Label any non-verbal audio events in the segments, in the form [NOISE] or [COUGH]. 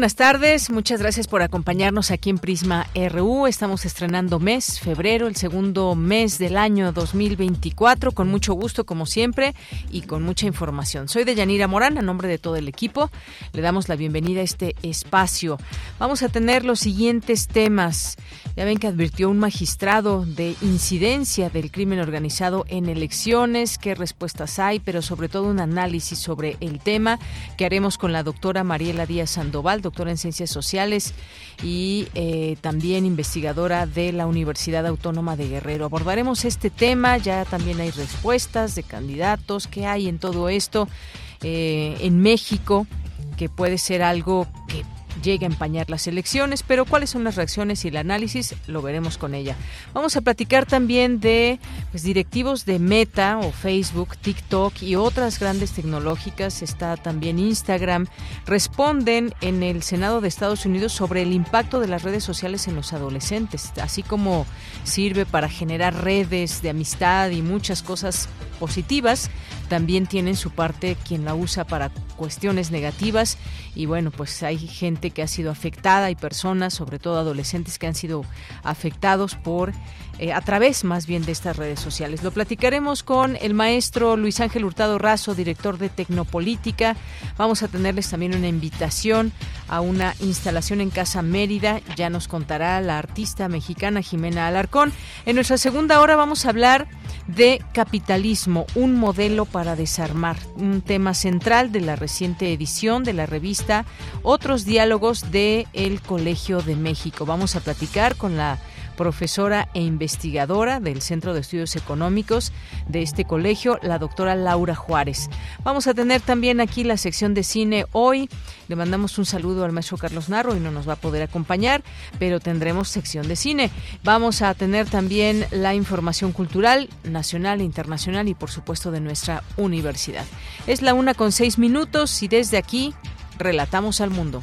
Buenas tardes, muchas gracias por acompañarnos aquí en Prisma RU. Estamos estrenando mes, febrero, el segundo mes del año 2024, con mucho gusto como siempre y con mucha información. Soy de Yanira Morán, a nombre de todo el equipo, le damos la bienvenida a este espacio. Vamos a tener los siguientes temas. Ya ven que advirtió un magistrado de incidencia del crimen organizado en elecciones, qué respuestas hay, pero sobre todo un análisis sobre el tema que haremos con la doctora Mariela Díaz Sandoval doctora en Ciencias Sociales y eh, también investigadora de la Universidad Autónoma de Guerrero. Abordaremos este tema, ya también hay respuestas de candidatos, qué hay en todo esto eh, en México, que puede ser algo que llegue a empañar las elecciones, pero cuáles son las reacciones y el análisis lo veremos con ella. Vamos a platicar también de pues, directivos de Meta o Facebook, TikTok y otras grandes tecnológicas, está también Instagram, responden en el Senado de Estados Unidos sobre el impacto de las redes sociales en los adolescentes, así como sirve para generar redes de amistad y muchas cosas positivas, también tienen su parte quien la usa para cuestiones negativas. Y bueno, pues hay gente que ha sido afectada. Y personas, sobre todo adolescentes que han sido afectados por eh, a través más bien de estas redes sociales. Lo platicaremos con el maestro Luis Ángel Hurtado Razo, director de Tecnopolítica. Vamos a tenerles también una invitación a una instalación en Casa Mérida. Ya nos contará la artista mexicana Jimena Alarcón. En nuestra segunda hora vamos a hablar de capitalismo, un modelo para desarmar, un tema central de la reciente edición de la revista Otros diálogos de El Colegio de México. Vamos a platicar con la profesora e investigadora del Centro de Estudios Económicos de este colegio, la doctora Laura Juárez. Vamos a tener también aquí la sección de cine hoy. Le mandamos un saludo al maestro Carlos Narro y no nos va a poder acompañar, pero tendremos sección de cine. Vamos a tener también la información cultural nacional e internacional y por supuesto de nuestra universidad. Es la una con seis minutos y desde aquí relatamos al mundo.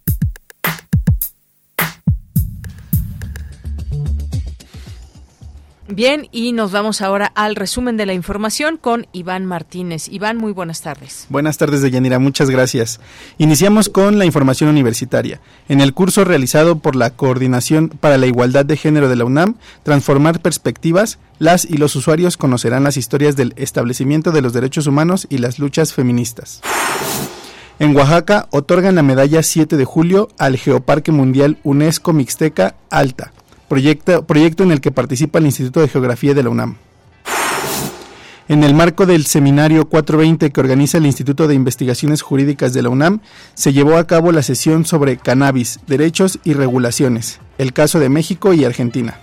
Bien, y nos vamos ahora al resumen de la información con Iván Martínez. Iván, muy buenas tardes. Buenas tardes, Deyanira, muchas gracias. Iniciamos con la información universitaria. En el curso realizado por la Coordinación para la Igualdad de Género de la UNAM, Transformar Perspectivas, las y los usuarios conocerán las historias del establecimiento de los derechos humanos y las luchas feministas. En Oaxaca otorgan la medalla 7 de julio al Geoparque Mundial UNESCO Mixteca Alta proyecto, en el que participa el Instituto de Geografía de la UNAM. En el marco del seminario 420 que organiza el Instituto de Investigaciones Jurídicas de la UNAM, se llevó a cabo la sesión sobre cannabis, derechos y regulaciones, el caso de México y Argentina.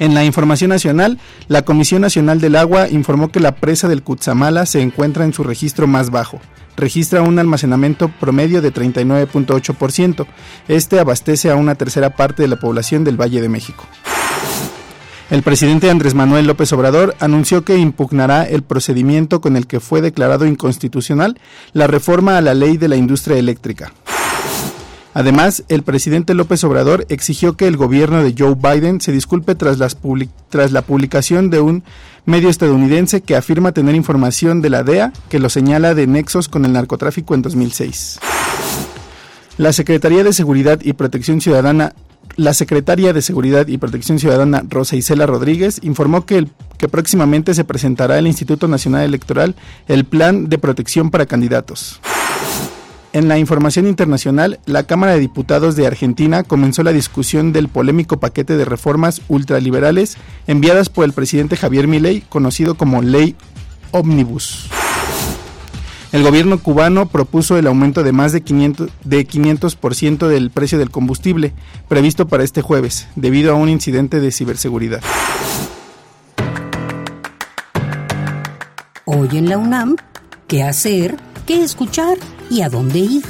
En la información nacional, la Comisión Nacional del Agua informó que la presa del Cutzamala se encuentra en su registro más bajo, registra un almacenamiento promedio de 39.8%. Este abastece a una tercera parte de la población del Valle de México. El presidente Andrés Manuel López Obrador anunció que impugnará el procedimiento con el que fue declarado inconstitucional la reforma a la ley de la industria eléctrica. Además, el presidente López Obrador exigió que el gobierno de Joe Biden se disculpe tras, la publicación de un medio estadounidense que afirma tener información de la DEA que lo señala de nexos con el narcotráfico en 2006. La Secretaría de Seguridad y Protección Ciudadana la secretaria de Seguridad y Protección Ciudadana, Rosa Isela Rodríguez, informó que próximamente se presentará al Instituto Nacional Electoral el Plan de Protección para Candidatos. En la información internacional, la Cámara de Diputados de Argentina comenzó la discusión del polémico paquete de reformas ultraliberales enviadas por el presidente Javier Milei, conocido como Ley Omnibus. El gobierno cubano propuso el aumento de más de 500%, de 500 del precio del combustible, previsto para este jueves, debido a un incidente de ciberseguridad. Hoy en la UNAM, ¿qué hacer? ¿Qué escuchar? ¿Y a dónde ir?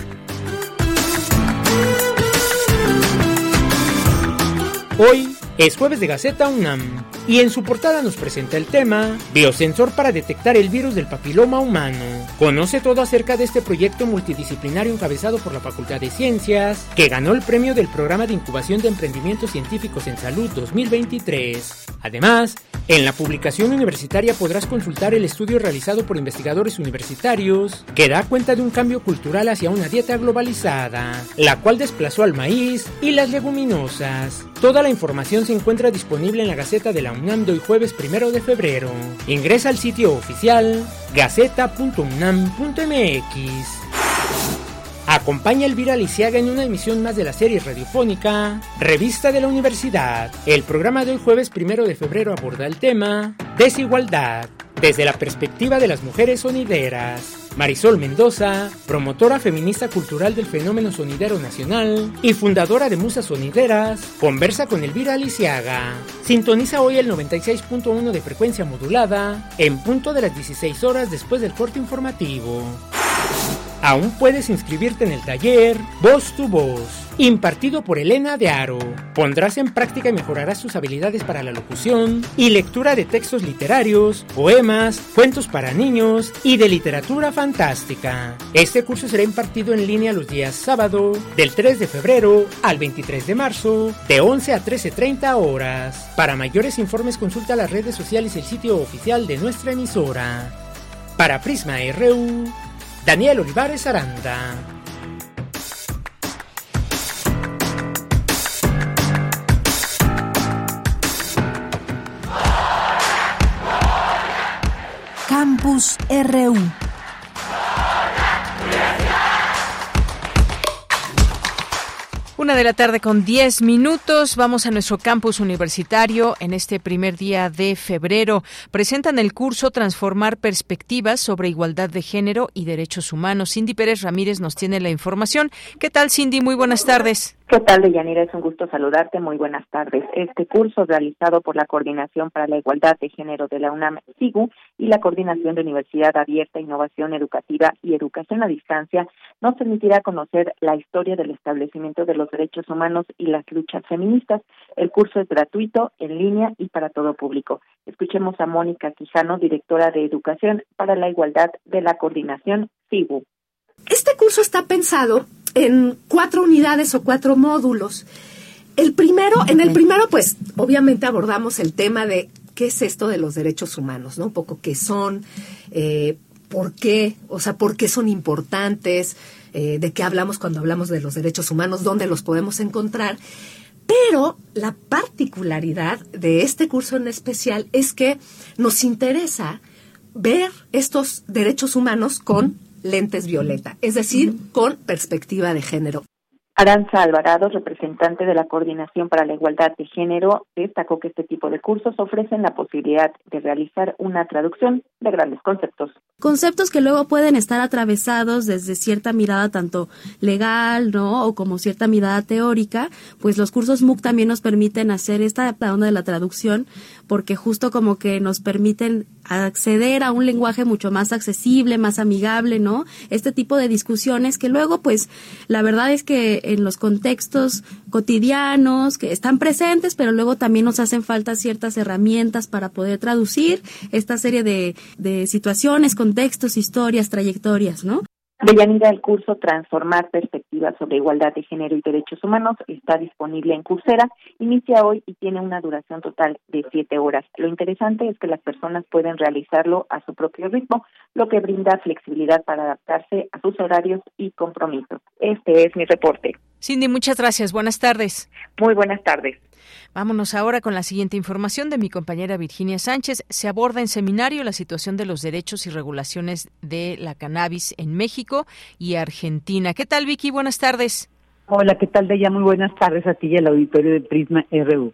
Hoy es jueves de Gaceta UNAM y en su portada nos presenta el tema Biosensor para detectar el virus del papiloma humano. Conoce todo acerca de este proyecto multidisciplinario encabezado por la Facultad de Ciencias, que ganó el premio del Programa de Incubación de Emprendimientos Científicos en Salud 2023. Además, en la publicación universitaria podrás consultar el estudio realizado por investigadores universitarios que da cuenta de un cambio cultural hacia una dieta globalizada, la cual desplazó al maíz y las leguminosas. Toda la información se encuentra disponible en la Gaceta de la De hoy jueves primero de febrero. Ingresa al sitio oficial gaceta.unam.mx. Acompaña a Elvira Lisiaga en una emisión más de la serie radiofónica Revista de la Universidad. El programa de hoy jueves primero de febrero aborda el tema Desigualdad desde la perspectiva de las mujeres sonideras. Marisol Mendoza, promotora feminista cultural del fenómeno sonidero nacional y fundadora de Musas Sonideras, conversa con Elvira Aliciaga. Sintoniza hoy el 96.1 de frecuencia modulada en punto de las 16 horas después del corte informativo. Aún puedes inscribirte en el taller Voz tu Voz impartido por Elena de Aro. Pondrás en práctica y mejorarás tus habilidades para la locución y lectura de textos literarios, poemas, cuentos para niños y de literatura fantástica. Este curso será impartido en línea los días sábado, del 3 de febrero al 23 de marzo, de 11 a 13.30 horas. Para mayores informes consulta las redes sociales y el sitio oficial de nuestra emisora. Para Prisma RU, Daniel Olivares Aranda. Campus RU. Una de la tarde con 10 minutos. Vamos a nuestro campus universitario en este primer día de febrero. Presentan el curso Transformar Perspectivas sobre Igualdad de Género y Derechos Humanos. Cindy Pérez Ramírez nos tiene la información. ¿Qué tal, Cindy? Muy buenas tardes. ¿Qué tal, Deyanira? Es un gusto saludarte. Muy buenas tardes. Este curso realizado por la Coordinación para la Igualdad de Género de la UNAM, SIGU, y la Coordinación de Universidad Abierta, Innovación Educativa y Educación a Distancia, nos permitirá conocer la historia del establecimiento de los derechos humanos y las luchas feministas. El curso es gratuito, en línea y para todo público. Escuchemos a Mónica Quijano, directora de Educación para la Igualdad de la Coordinación, SIGU. Este curso está pensado en cuatro unidades o cuatro módulos. El primero, en el primero, pues, obviamente abordamos el tema de qué es esto de los derechos humanos, ¿no? Un poco qué son, eh, por qué, o sea, por qué son importantes, eh, de qué hablamos cuando hablamos de los derechos humanos, dónde los podemos encontrar. Pero la particularidad de este curso en especial es que nos interesa ver estos derechos humanos con lentes violeta, es decir, con perspectiva de género. Aranza Alvarado, representante de la Coordinación para la Igualdad de Género, destacó que este tipo de cursos ofrecen la posibilidad de realizar una traducción de grandes conceptos. Conceptos que luego pueden estar atravesados desde cierta mirada tanto legal, ¿no? O como cierta mirada teórica, pues los cursos MOOC también nos permiten hacer esta onda de la traducción, porque justo como que nos permiten acceder a un lenguaje mucho más accesible, más amigable, ¿no? Este tipo de discusiones que luego, pues, la verdad es que en los contextos cotidianos que están presentes, pero luego también nos hacen falta ciertas herramientas para poder traducir esta serie de, de situaciones, contextos, historias, trayectorias, ¿no? Deyanira, el curso Transformar Perspectivas sobre Igualdad de Género y Derechos Humanos está disponible en Coursera, inicia hoy y tiene una duración total de siete horas. Lo interesante es que las personas pueden realizarlo a su propio ritmo, lo que brinda flexibilidad para adaptarse a sus horarios y compromisos. Este es mi reporte. Cindy, muchas gracias. Buenas tardes. Muy buenas tardes. Vámonos ahora con la siguiente información de mi compañera Virginia Sánchez. Se aborda en seminario la situación de los derechos y regulaciones de la cannabis en México y Argentina. ¿Qué tal, Vicky? Buenas tardes. Hola, ¿qué tal, Deya? Muy buenas tardes a ti y al auditorio de Prisma RU.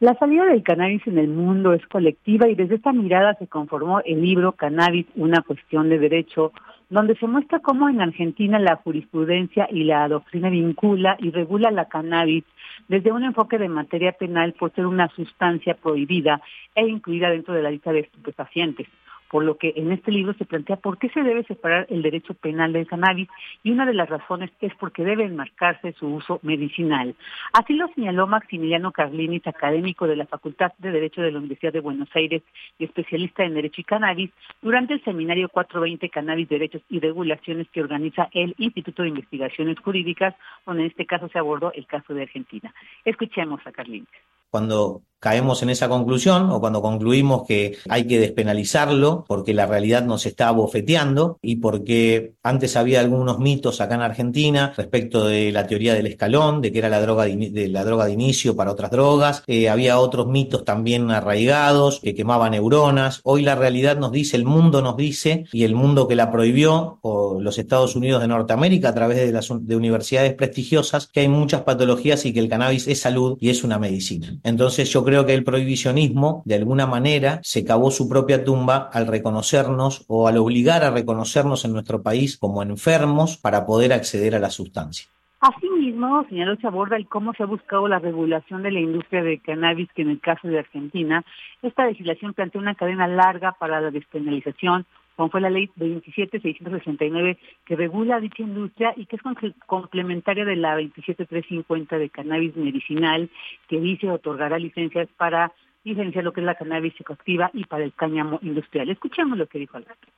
La salida del cannabis en el mundo es colectiva y desde esta mirada se conformó el libro Cannabis, una cuestión de derecho, donde se muestra cómo en Argentina la jurisprudencia y la doctrina vincula y regula la cannabis desde un enfoque de materia penal por ser una sustancia prohibida e incluida dentro de la lista de estupefacientes por lo que en este libro se plantea por qué se debe separar el derecho penal del cannabis y una de las razones es porque debe enmarcarse su uso medicinal. Así lo señaló Maximiliano Carlinis, académico de la Facultad de Derecho de la Universidad de Buenos Aires y especialista en Derecho y Cannabis, durante el seminario 420 Cannabis, Derechos y Regulaciones que organiza el Instituto de Investigaciones Jurídicas, donde en este caso se abordó el caso de Argentina. Escuchemos a Carlinis. Cuando caemos en esa conclusión o cuando concluimos que hay que despenalizarlo porque la realidad nos está bofeteando y porque antes había algunos mitos acá en Argentina respecto de la teoría del escalón, de que era la droga de, la droga de inicio para otras drogas, eh, había otros mitos también arraigados que quemaban neuronas. Hoy la realidad nos dice, el mundo nos dice y el mundo que la prohibió o los Estados Unidos de Norteamérica a través de las de universidades prestigiosas que hay muchas patologías y que el cannabis es salud y es una medicina. Entonces yo creo creo que el prohibicionismo, de alguna manera, se cavó su propia tumba al reconocernos o al obligar a reconocernos en nuestro país como enfermos para poder acceder a la sustancia. Asimismo, señaló, se aborda el cómo se ha buscado la regulación de la industria de cannabis, que en el caso de Argentina, esta legislación plantea una cadena larga para la despenalización, como fue la ley 27669 que regula dicha industria y que es complementaria de la 27350 de cannabis medicinal que dice otorgará licencias para licenciar lo que es la cannabis psicoactiva y para el cáñamo industrial. Escuchemos lo que dijo Alberto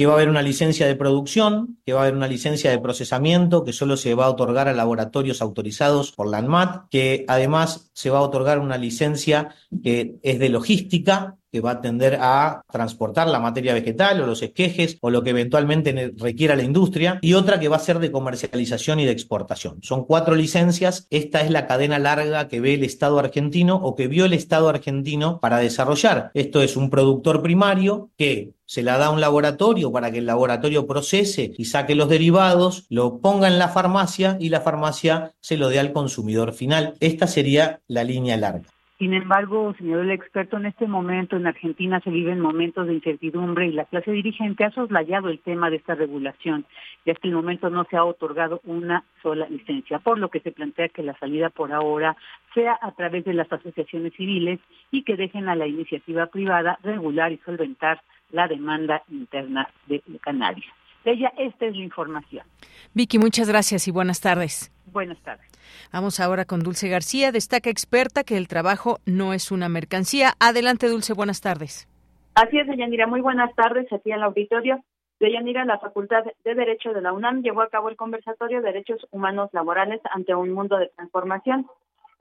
que va a haber una licencia de producción, que va a haber una licencia de procesamiento que solo se va a otorgar a laboratorios autorizados por la ANMAT, que además se va a otorgar una licencia que es de logística, que va a tender a transportar la materia vegetal o los esquejes o lo que eventualmente requiera la industria, y otra que va a ser de comercialización y de exportación. Son cuatro licencias. Esta es la cadena larga que ve el Estado argentino o que vio el Estado argentino para desarrollar. Esto es un productor primario que se la da a un laboratorio para que el laboratorio procese y saque los derivados, lo ponga en la farmacia y la farmacia se lo dé al consumidor final. Esta sería la línea larga. Sin embargo, señor el experto, en este momento en Argentina se viven momentos de incertidumbre y la clase dirigente ha soslayado el tema de esta regulación y hasta el momento no se ha otorgado una sola licencia, por lo que se plantea que la salida por ahora sea a través de las asociaciones civiles y que dejen a la iniciativa privada regular y solventar la demanda interna de cannabis. De ella, esta es la información. Vicky, muchas gracias y buenas tardes. Buenas tardes. Vamos ahora con Dulce García. Destaca experta que el trabajo no es una mercancía. Adelante, Dulce, buenas tardes. Así es, Deyanira. Muy buenas tardes aquí en el auditorio. Deyanira, la Facultad de Derecho de la UNAM llevó a cabo el conversatorio Derechos Humanos Laborales ante un mundo de transformación.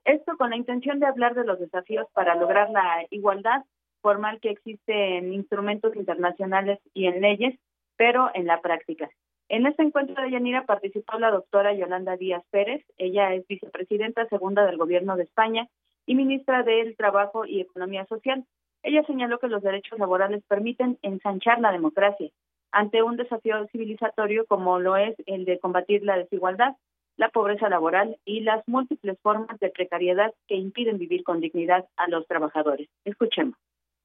Esto con la intención de hablar de los desafíos para lograr la igualdad formal que existe en instrumentos internacionales y en leyes, pero en la práctica. En este encuentro de Yanira participó la doctora Yolanda Díaz Pérez. Ella es vicepresidenta segunda del Gobierno de España y ministra del Trabajo y Economía Social. Ella señaló que los derechos laborales permiten ensanchar la democracia ante un desafío civilizatorio como lo es el de combatir la desigualdad, la pobreza laboral y las múltiples formas de precariedad que impiden vivir con dignidad a los trabajadores. Escuchemos.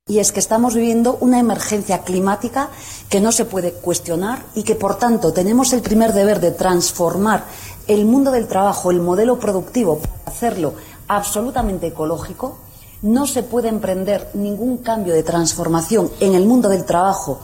Y es que estamos viviendo una emergencia climática que no se puede cuestionar y que, por tanto, tenemos el primer deber de transformar el mundo del trabajo, el modelo productivo, para hacerlo absolutamente ecológico. No se puede emprender ningún cambio de transformación en el mundo del trabajo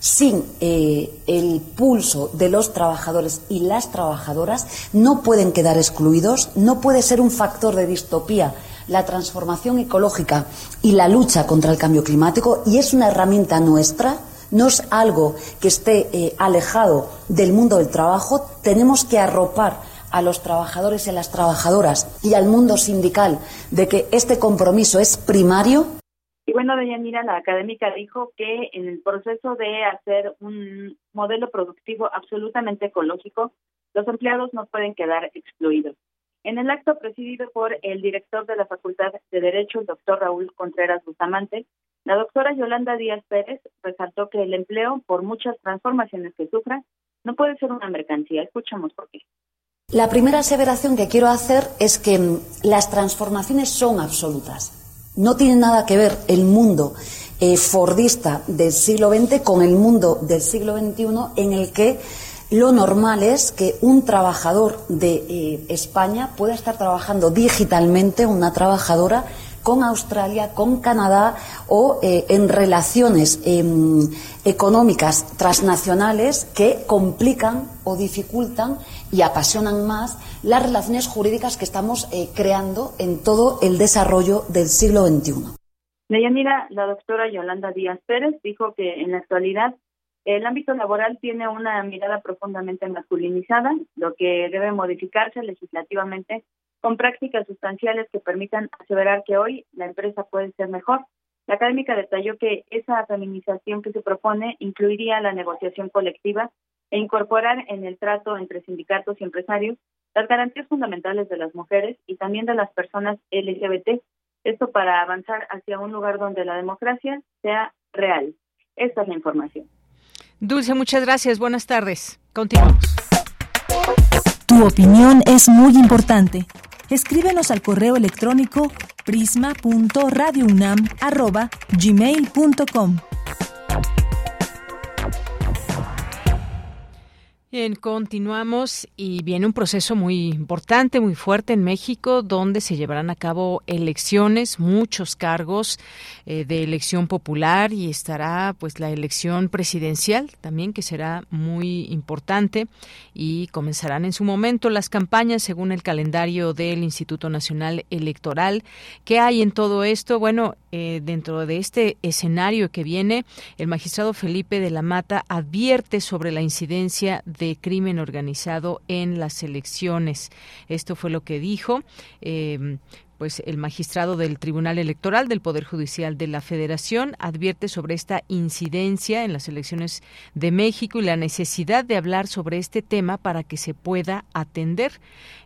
sin eh, el pulso de los trabajadores y las trabajadoras. No pueden quedar excluidos, no puede ser un factor de distopía la transformación ecológica y la lucha contra el cambio climático y es una herramienta nuestra, no es algo que esté eh, alejado del mundo del trabajo. Tenemos que arropar a los trabajadores y a las trabajadoras y al mundo sindical de que este compromiso es primario. Y bueno, doña Mira, la académica dijo que en el proceso de hacer un modelo productivo absolutamente ecológico, los empleados no pueden quedar excluidos. En el acto presidido por el director de la Facultad de Derecho, el doctor Raúl Contreras Bustamante, la doctora Yolanda Díaz Pérez resaltó que el empleo, por muchas transformaciones que sufra, no puede ser una mercancía. Escuchamos por qué. La primera aseveración que quiero hacer es que mm, las transformaciones son absolutas. No tiene nada que ver el mundo eh, fordista del siglo XX con el mundo del siglo XXI en el que lo normal es que un trabajador de eh, España pueda estar trabajando digitalmente, una trabajadora, con Australia, con Canadá o eh, en relaciones em, económicas transnacionales que complican o dificultan y apasionan más las relaciones jurídicas que estamos eh, creando en todo el desarrollo del siglo XXI. Deyanira, la doctora Yolanda Díaz Pérez dijo que en la actualidad el ámbito laboral tiene una mirada profundamente masculinizada, lo que debe modificarse legislativamente con prácticas sustanciales que permitan aseverar que hoy la empresa puede ser mejor. La académica detalló que esa feminización que se propone incluiría la negociación colectiva e incorporar en el trato entre sindicatos y empresarios las garantías fundamentales de las mujeres y también de las personas LGBT. Esto para avanzar hacia un lugar donde la democracia sea real. Esta es la información. Dulce, muchas gracias. Buenas tardes. Continuamos. Tu opinión es muy importante. Escríbenos al correo electrónico prisma.radiounam@gmail.com. Bien, continuamos y viene un proceso muy importante, muy fuerte en México, donde se llevarán a cabo elecciones, muchos cargos eh, de elección popular y estará pues la elección presidencial también, que será muy importante y comenzarán en su momento las campañas según el calendario del Instituto Nacional Electoral. ¿Qué hay en todo esto? Bueno, eh, dentro de este escenario que viene, el magistrado Felipe de la Mata advierte sobre la incidencia de crimen organizado en las elecciones. Esto fue lo que dijo. Eh, pues el magistrado del Tribunal Electoral del Poder Judicial de la Federación advierte sobre esta incidencia en las elecciones de México y la necesidad de hablar sobre este tema para que se pueda atender.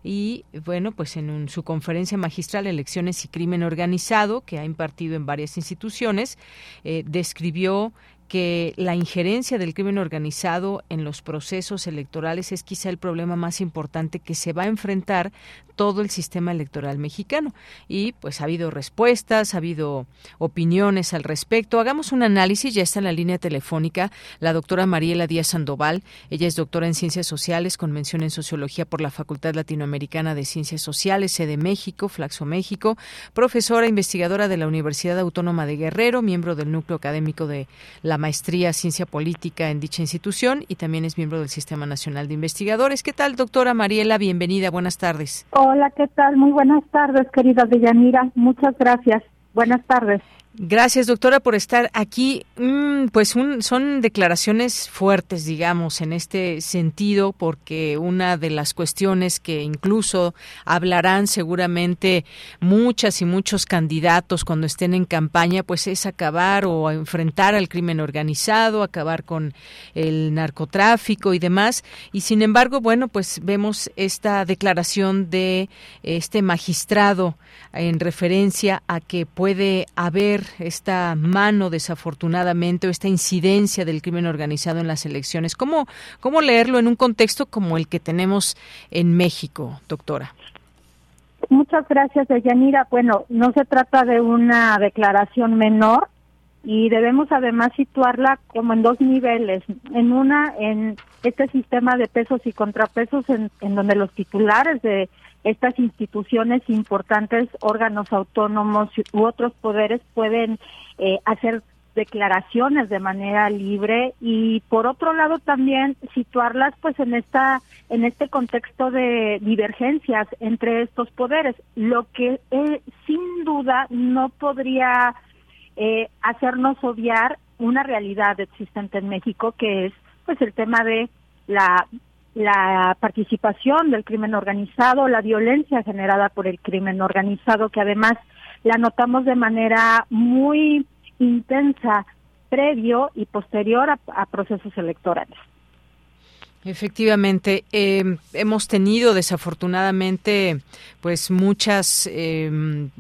Y bueno, pues en su conferencia magistral Elecciones y Crimen Organizado, que ha impartido en varias instituciones, eh, describió que la injerencia del crimen organizado en los procesos electorales es quizá el problema más importante que se va a enfrentar todo el sistema electoral mexicano. Y pues ha habido respuestas, ha habido opiniones al respecto. Hagamos un análisis, ya está en la línea telefónica la doctora Mariela Díaz Sandoval. Ella es doctora en Ciencias Sociales con mención en Sociología por la Facultad Latinoamericana de Ciencias Sociales, sede México, Flaxo México, profesora investigadora de la Universidad Autónoma de Guerrero, miembro del núcleo académico de la maestría Ciencia Política en dicha institución y también es miembro del Sistema Nacional de Investigadores. ¿Qué tal, doctora Mariela? Bienvenida, buenas tardes. Hola, ¿qué tal? Muy buenas tardes, querida Deyanira. Muchas gracias. Buenas tardes. Gracias, doctora, por estar aquí. Mm, pues son declaraciones fuertes, digamos, en este sentido, porque una de las cuestiones que incluso hablarán seguramente muchas y muchos candidatos cuando estén en campaña, pues es acabar o enfrentar al crimen organizado, acabar con el narcotráfico y demás. Y sin embargo, bueno, pues vemos esta declaración de este magistrado en referencia a que puede haber esta mano desafortunadamente o esta incidencia del crimen organizado en las elecciones. ¿Cómo, cómo leerlo en un contexto como el que tenemos en México, doctora? Muchas gracias, Deyanira. Bueno, no se trata de una declaración menor y debemos además situarla como en dos niveles. En una, en este sistema de pesos y contrapesos en, en donde los titulares de estas instituciones importantes, órganos autónomos u otros poderes pueden eh, hacer declaraciones de manera libre y por otro lado también situarlas pues en esta en este contexto de divergencias entre estos poderes lo que eh, sin duda no podría eh, hacernos obviar una realidad existente en México que es pues el tema de la la participación del crimen organizado, la violencia generada por el crimen organizado, que además la notamos de manera muy intensa previo y posterior a, procesos electorales. Efectivamente, eh, hemos tenido desafortunadamente pues muchas eh,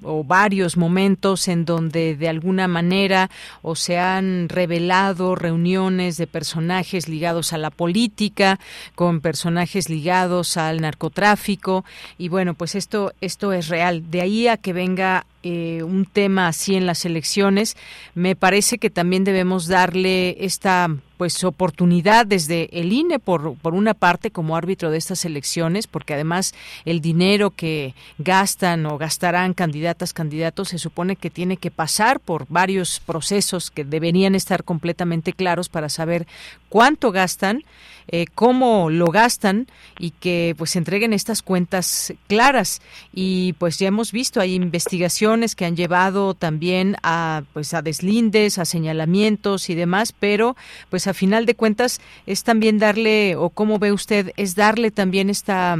o varios momentos en donde de alguna manera o se han revelado reuniones de personajes ligados a la política con personajes ligados al narcotráfico y bueno pues esto esto es real. De ahí a que venga eh, un tema así en las elecciones, me parece que también debemos darle esta pues oportunidad desde el INE por, por una parte como árbitro de estas elecciones, porque además el dinero que gastan o gastarán candidatas, candidatos, se supone que tiene que pasar por varios procesos que deberían estar completamente claros para saber cuánto gastan, eh, cómo lo gastan y que pues entreguen estas cuentas claras. Y pues ya hemos visto, hay investigaciones que han llevado también a pues a deslindes, a señalamientos y demás, pero pues a final de cuentas es también darle, o cómo ve usted, es darle también esta...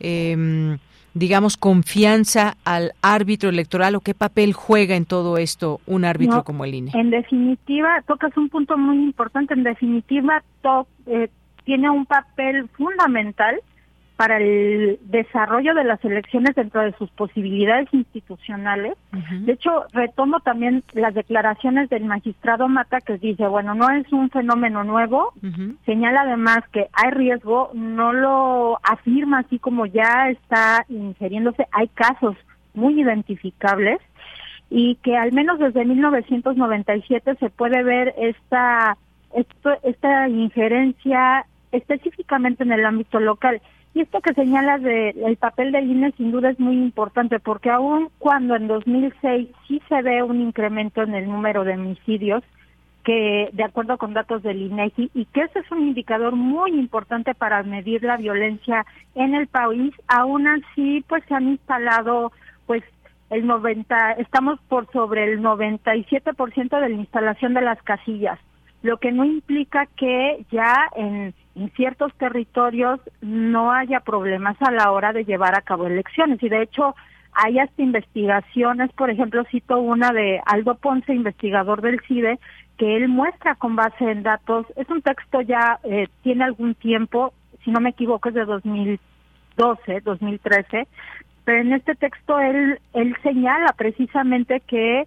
Eh, digamos, confianza al árbitro electoral o qué papel juega en todo esto un árbitro como el INE? En definitiva, tocas un punto muy importante. En definitiva, eh, tiene un papel fundamental para el desarrollo de las elecciones dentro de sus posibilidades institucionales. De hecho, retomo también las declaraciones del magistrado Mata que dice, bueno, no es un fenómeno nuevo, señala además que hay riesgo, no lo afirma así como ya está ingiriéndose, hay casos muy identificables y que al menos desde 1997 se puede ver esta esta injerencia específicamente en el ámbito local. Y esto que señalas del papel del INE sin duda es muy importante porque aun cuando en 2006 sí se ve un incremento en el número de homicidios, que de acuerdo con datos del INEGI y que ese es un indicador muy importante para medir la violencia en el país, aún así pues se han instalado pues el 90 estamos por sobre el 97% de la instalación de las casillas, lo que no implica que ya en en ciertos territorios no haya problemas a la hora de llevar a cabo elecciones. Y de hecho, hay hasta investigaciones, por ejemplo, cito una de Aldo Ponce, investigador del CIDE, que él muestra con base en datos, es un texto ya, eh, tiene algún tiempo, si no me equivoco es de 2012, 2013, pero en este texto él, él señala precisamente que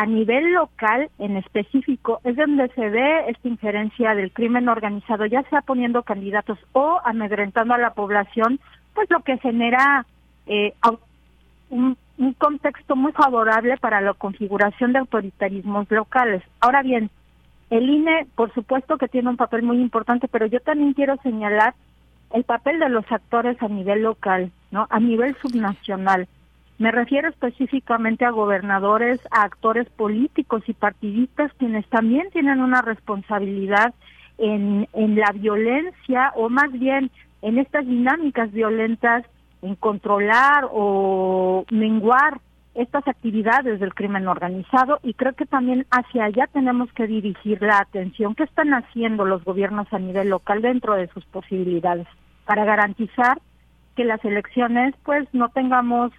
a nivel local en específico es donde se ve esta injerencia del crimen organizado, ya sea poniendo candidatos o amedrentando a la población, pues lo que genera eh, un, un contexto muy favorable para la configuración de autoritarismos locales. Ahora bien, el INE, por supuesto que tiene un papel muy importante, pero yo también quiero señalar el papel de los actores a nivel local, ¿no? A nivel subnacional. Me refiero específicamente a gobernadores, a actores políticos y partidistas quienes también tienen una responsabilidad en, en la violencia o más bien en estas dinámicas violentas en controlar o menguar estas actividades del crimen organizado y creo que también hacia allá tenemos que dirigir la atención. ¿Qué están haciendo los gobiernos a nivel local dentro de sus posibilidades para garantizar que las elecciones pues no tengamos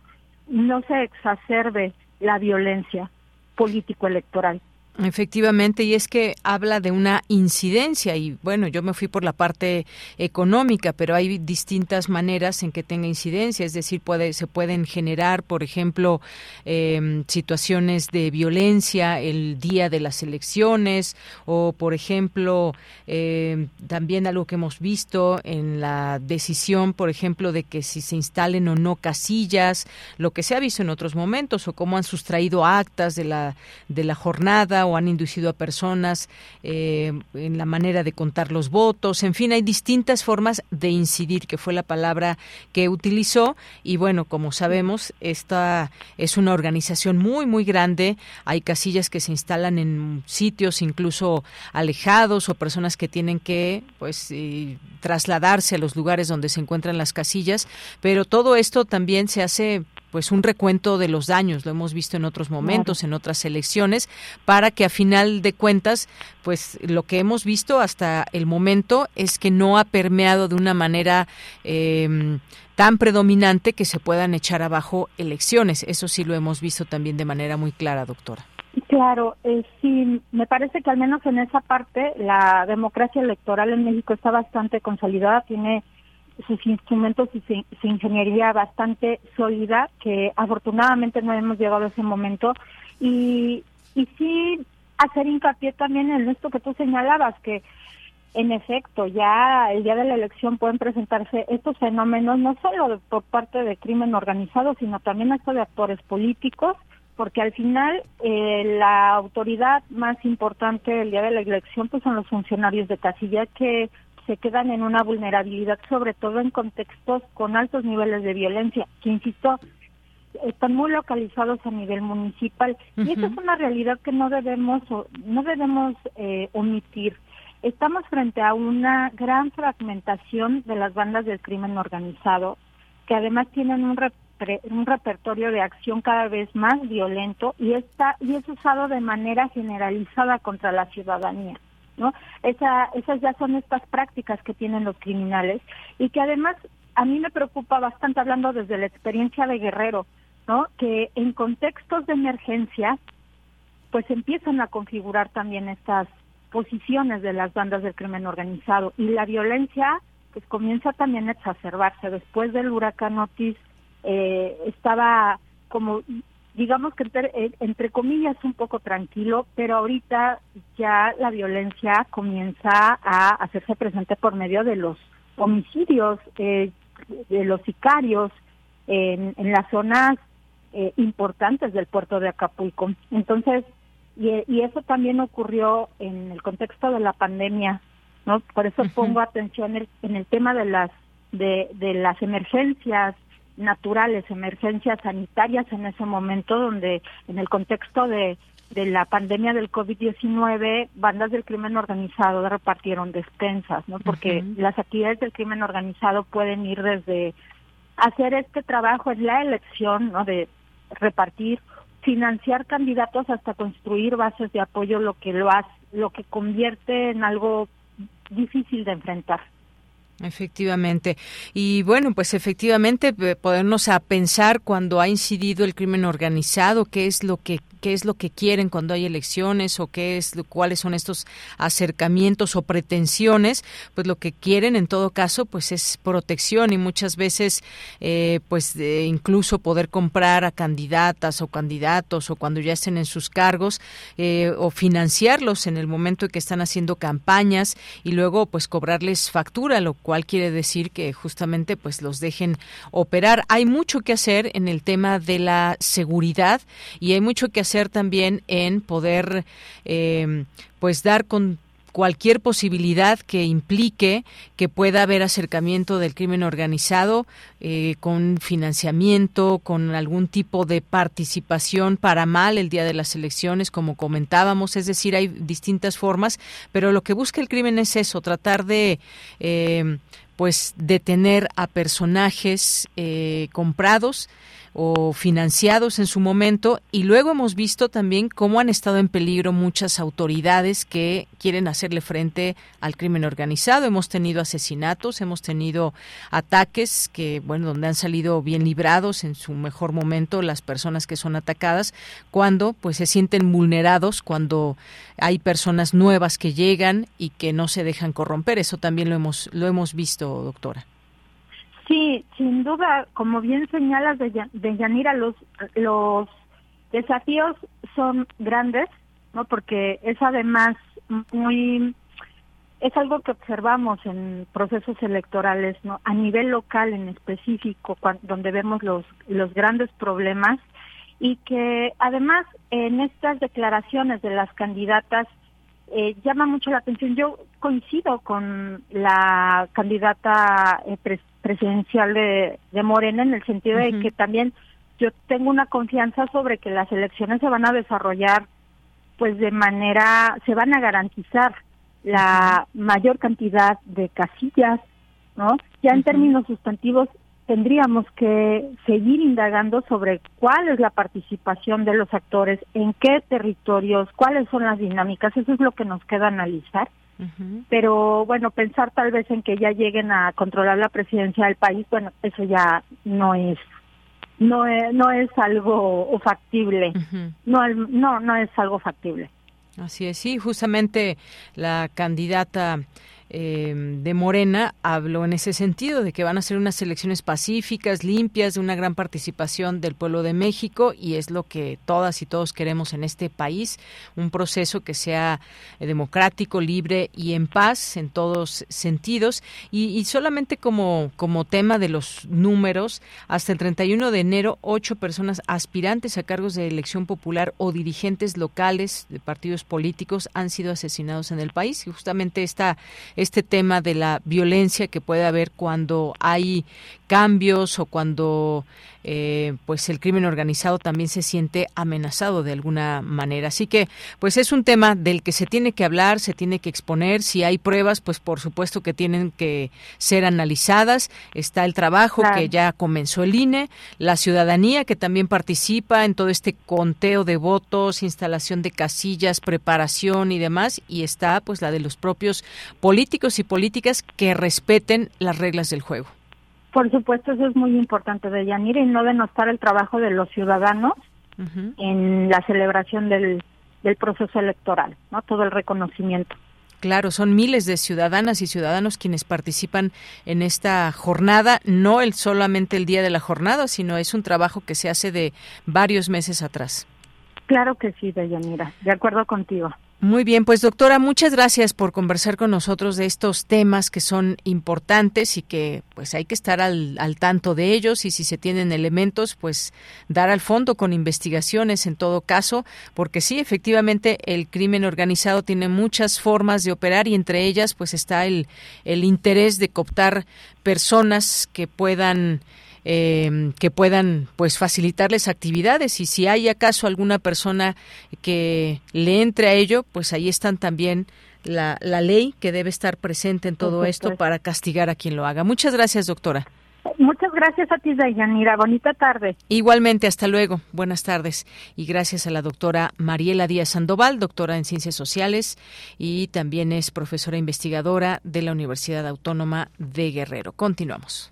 no se exacerbe la violencia político-electoral. Efectivamente, y es que habla de una incidencia y bueno, yo me fui por la parte económica, pero hay distintas maneras en que tenga incidencia, es decir, puede, se pueden generar, por ejemplo, em, situaciones de violencia el día de las elecciones o, por ejemplo, em, también algo que hemos visto en la decisión, por ejemplo, de que si se instalen o no casillas, lo que se ha visto en otros momentos o cómo han sustraído actas de la de la jornada han inducido a personas eh, en la manera de contar los votos. En fin, hay distintas formas de incidir, que fue la palabra que utilizó. Y bueno, como sabemos, esta es una organización muy, muy grande. Hay casillas que se instalan en sitios incluso alejados o personas que tienen que, pues, eh, trasladarse a los lugares donde se encuentran las casillas. Pero todo esto también se hace pues un recuento de los daños, lo hemos visto en otros momentos, en otras elecciones, para que a final de cuentas, pues lo que hemos visto hasta el momento es que no ha permeado de una manera em, tan predominante que se puedan echar abajo elecciones. Eso sí lo hemos visto también de manera muy clara, doctora. Claro, eh, sí, me parece que al menos en esa parte la democracia electoral en México está bastante consolidada, tiene sus instrumentos y su, ingeniería bastante sólida, que afortunadamente no hemos llegado a ese momento. Y, y sí hacer hincapié también en esto que tú señalabas, que en efecto, ya el día de la elección pueden presentarse estos fenómenos no solo por parte de crimen organizado, sino también esto de actores políticos, porque al final eh, la autoridad más importante el día de la elección pues son los funcionarios de casilla que se quedan en una vulnerabilidad, sobre todo en contextos con altos niveles de violencia, que insisto, están muy localizados a nivel municipal. Y esa es una realidad que no debemos no debemos eh, omitir. Estamos frente a una gran fragmentación de las bandas del crimen organizado que además tienen un, un repertorio de acción cada vez más violento y está y es usado de manera generalizada contra la ciudadanía ¿no? Esa, esas ya son estas prácticas que tienen los criminales y que además a mí me preocupa bastante hablando desde la experiencia de Guerrero, ¿no? Que en contextos de emergencia pues empiezan a configurar también estas posiciones de las bandas del crimen organizado y la violencia pues comienza también a exacerbarse. Después del huracán Otis eh, estaba como digamos que eh, entre, comillas un poco tranquilo, pero ahorita ya la violencia comienza a hacerse presente por medio de los homicidios, eh, de los sicarios en, en las zonas eh, importantes del puerto de Acapulco. Entonces, y, y, eso también ocurrió en el contexto de la pandemia, ¿no? Por eso pongo atención en el, en el tema de las de, de las emergencias naturales, emergencias sanitarias en ese momento, donde en el contexto de, de la pandemia del COVID-19, bandas del crimen organizado repartieron despensas, ¿no? Porque las actividades del crimen organizado pueden ir desde hacer este trabajo en la elección, ¿no? De repartir, financiar candidatos hasta construir bases de apoyo, lo que lo hace, lo que convierte en algo difícil de enfrentar. Efectivamente. Y bueno, pues efectivamente podernos a pensar cuando ha incidido el crimen organizado, qué es lo que qué es lo que quieren cuando hay elecciones o qué es cuáles son estos acercamientos o pretensiones pues lo que quieren en todo caso pues es protección y muchas veces eh, pues incluso poder comprar a candidatas o candidatos o cuando ya estén en sus cargos eh, o financiarlos en el momento en que están haciendo campañas y luego pues cobrarles factura lo cual quiere decir que justamente pues los dejen operar. Hay mucho que hacer en el tema de la seguridad y hay mucho que hacer también en poder eh, pues dar con cualquier posibilidad que implique que pueda haber acercamiento del crimen organizado eh, con financiamiento, con algún tipo de participación para mal el día de las elecciones, como comentábamos. Es decir, hay distintas formas, pero lo que busca el crimen es eso, tratar de eh, pues detener a personajes comprados o financiados en su momento y luego hemos visto también cómo han estado en peligro muchas autoridades que quieren hacerle frente al crimen organizado. Hemos tenido asesinatos, hemos tenido ataques que, bueno, donde han salido bien librados en su mejor momento las personas que son atacadas cuando pues se sienten vulnerados, cuando hay personas nuevas que llegan y que no se dejan corromper. Eso también lo hemos lo hemos visto, doctora. Sí, sin duda, como bien señalas de, Yanira, los, los desafíos son grandes, ¿no? Porque es además muy es algo que observamos en procesos electorales, ¿no? A nivel local en específico, donde vemos los los grandes problemas y que además en estas declaraciones de las candidatas eh, llama mucho la atención. Yo coincido con la candidata eh, presidencial de, de, Morena en el sentido de que también yo tengo una confianza sobre que las elecciones se van a desarrollar pues de manera, se van a garantizar la mayor cantidad de casillas, ¿no? Ya en términos sustantivos tendríamos que seguir indagando sobre cuál es la participación de los actores, en qué territorios, cuáles son las dinámicas, eso es lo que nos queda analizar. Pero bueno, pensar tal vez en que ya lleguen a controlar la presidencia del país, bueno, eso ya no es no es, no es algo factible. no, no, no es algo factible. Así es, sí, justamente la candidata eh, de Morena habló en ese sentido, de que van a ser unas elecciones pacíficas, limpias, de una gran participación del pueblo de México y es lo que todas y todos queremos en este país, un proceso que sea eh, democrático, libre y en paz en todos sentidos. Y, solamente como, como tema de los números, hasta el 31 de enero, ocho personas aspirantes a cargos de elección popular o dirigentes locales de partidos políticos han sido asesinados en el país. Y justamente esta este tema de la violencia que puede haber cuando hay cambios o cuando eh, pues el crimen organizado también se siente amenazado de alguna manera. Así que pues es un tema del que se tiene que hablar, se tiene que exponer. Si hay pruebas, pues por supuesto que tienen que ser analizadas. Está el trabajo que ya comenzó el INE, la ciudadanía que también participa en todo este conteo de votos, instalación de casillas, preparación y demás. Y está pues la de los propios políticos y políticas que respeten las reglas del juego. Por supuesto, eso es muy importante de Yanir y no denostar el trabajo de los ciudadanos en la celebración del, del proceso electoral, ¿no? Todo el reconocimiento. Claro, son miles de ciudadanas y ciudadanos quienes participan en esta jornada, no el solamente el día de la jornada, sino es un trabajo que se hace de varios meses atrás. Claro que sí, Deyanira, de acuerdo contigo. Muy bien, pues doctora, muchas gracias por conversar con nosotros de estos temas que son importantes y que pues hay que estar al, al, tanto de ellos y si se tienen elementos, pues dar al fondo con investigaciones en todo caso, porque sí, efectivamente el crimen organizado tiene muchas formas de operar y entre ellas pues está el, el interés de cooptar personas que puedan eh, que puedan pues facilitarles actividades y si hay acaso alguna persona que le entre a ello, pues ahí están también la, la ley que debe estar presente en todo esto para castigar a quien lo haga. Muchas gracias, doctora. Muchas gracias a ti, Dayanira. Bonita tarde. Igualmente, hasta luego. Buenas tardes. Y gracias a la doctora Mariela Díaz Sandoval, doctora en Ciencias Sociales y también es profesora investigadora de la Universidad Autónoma de Guerrero. Continuamos.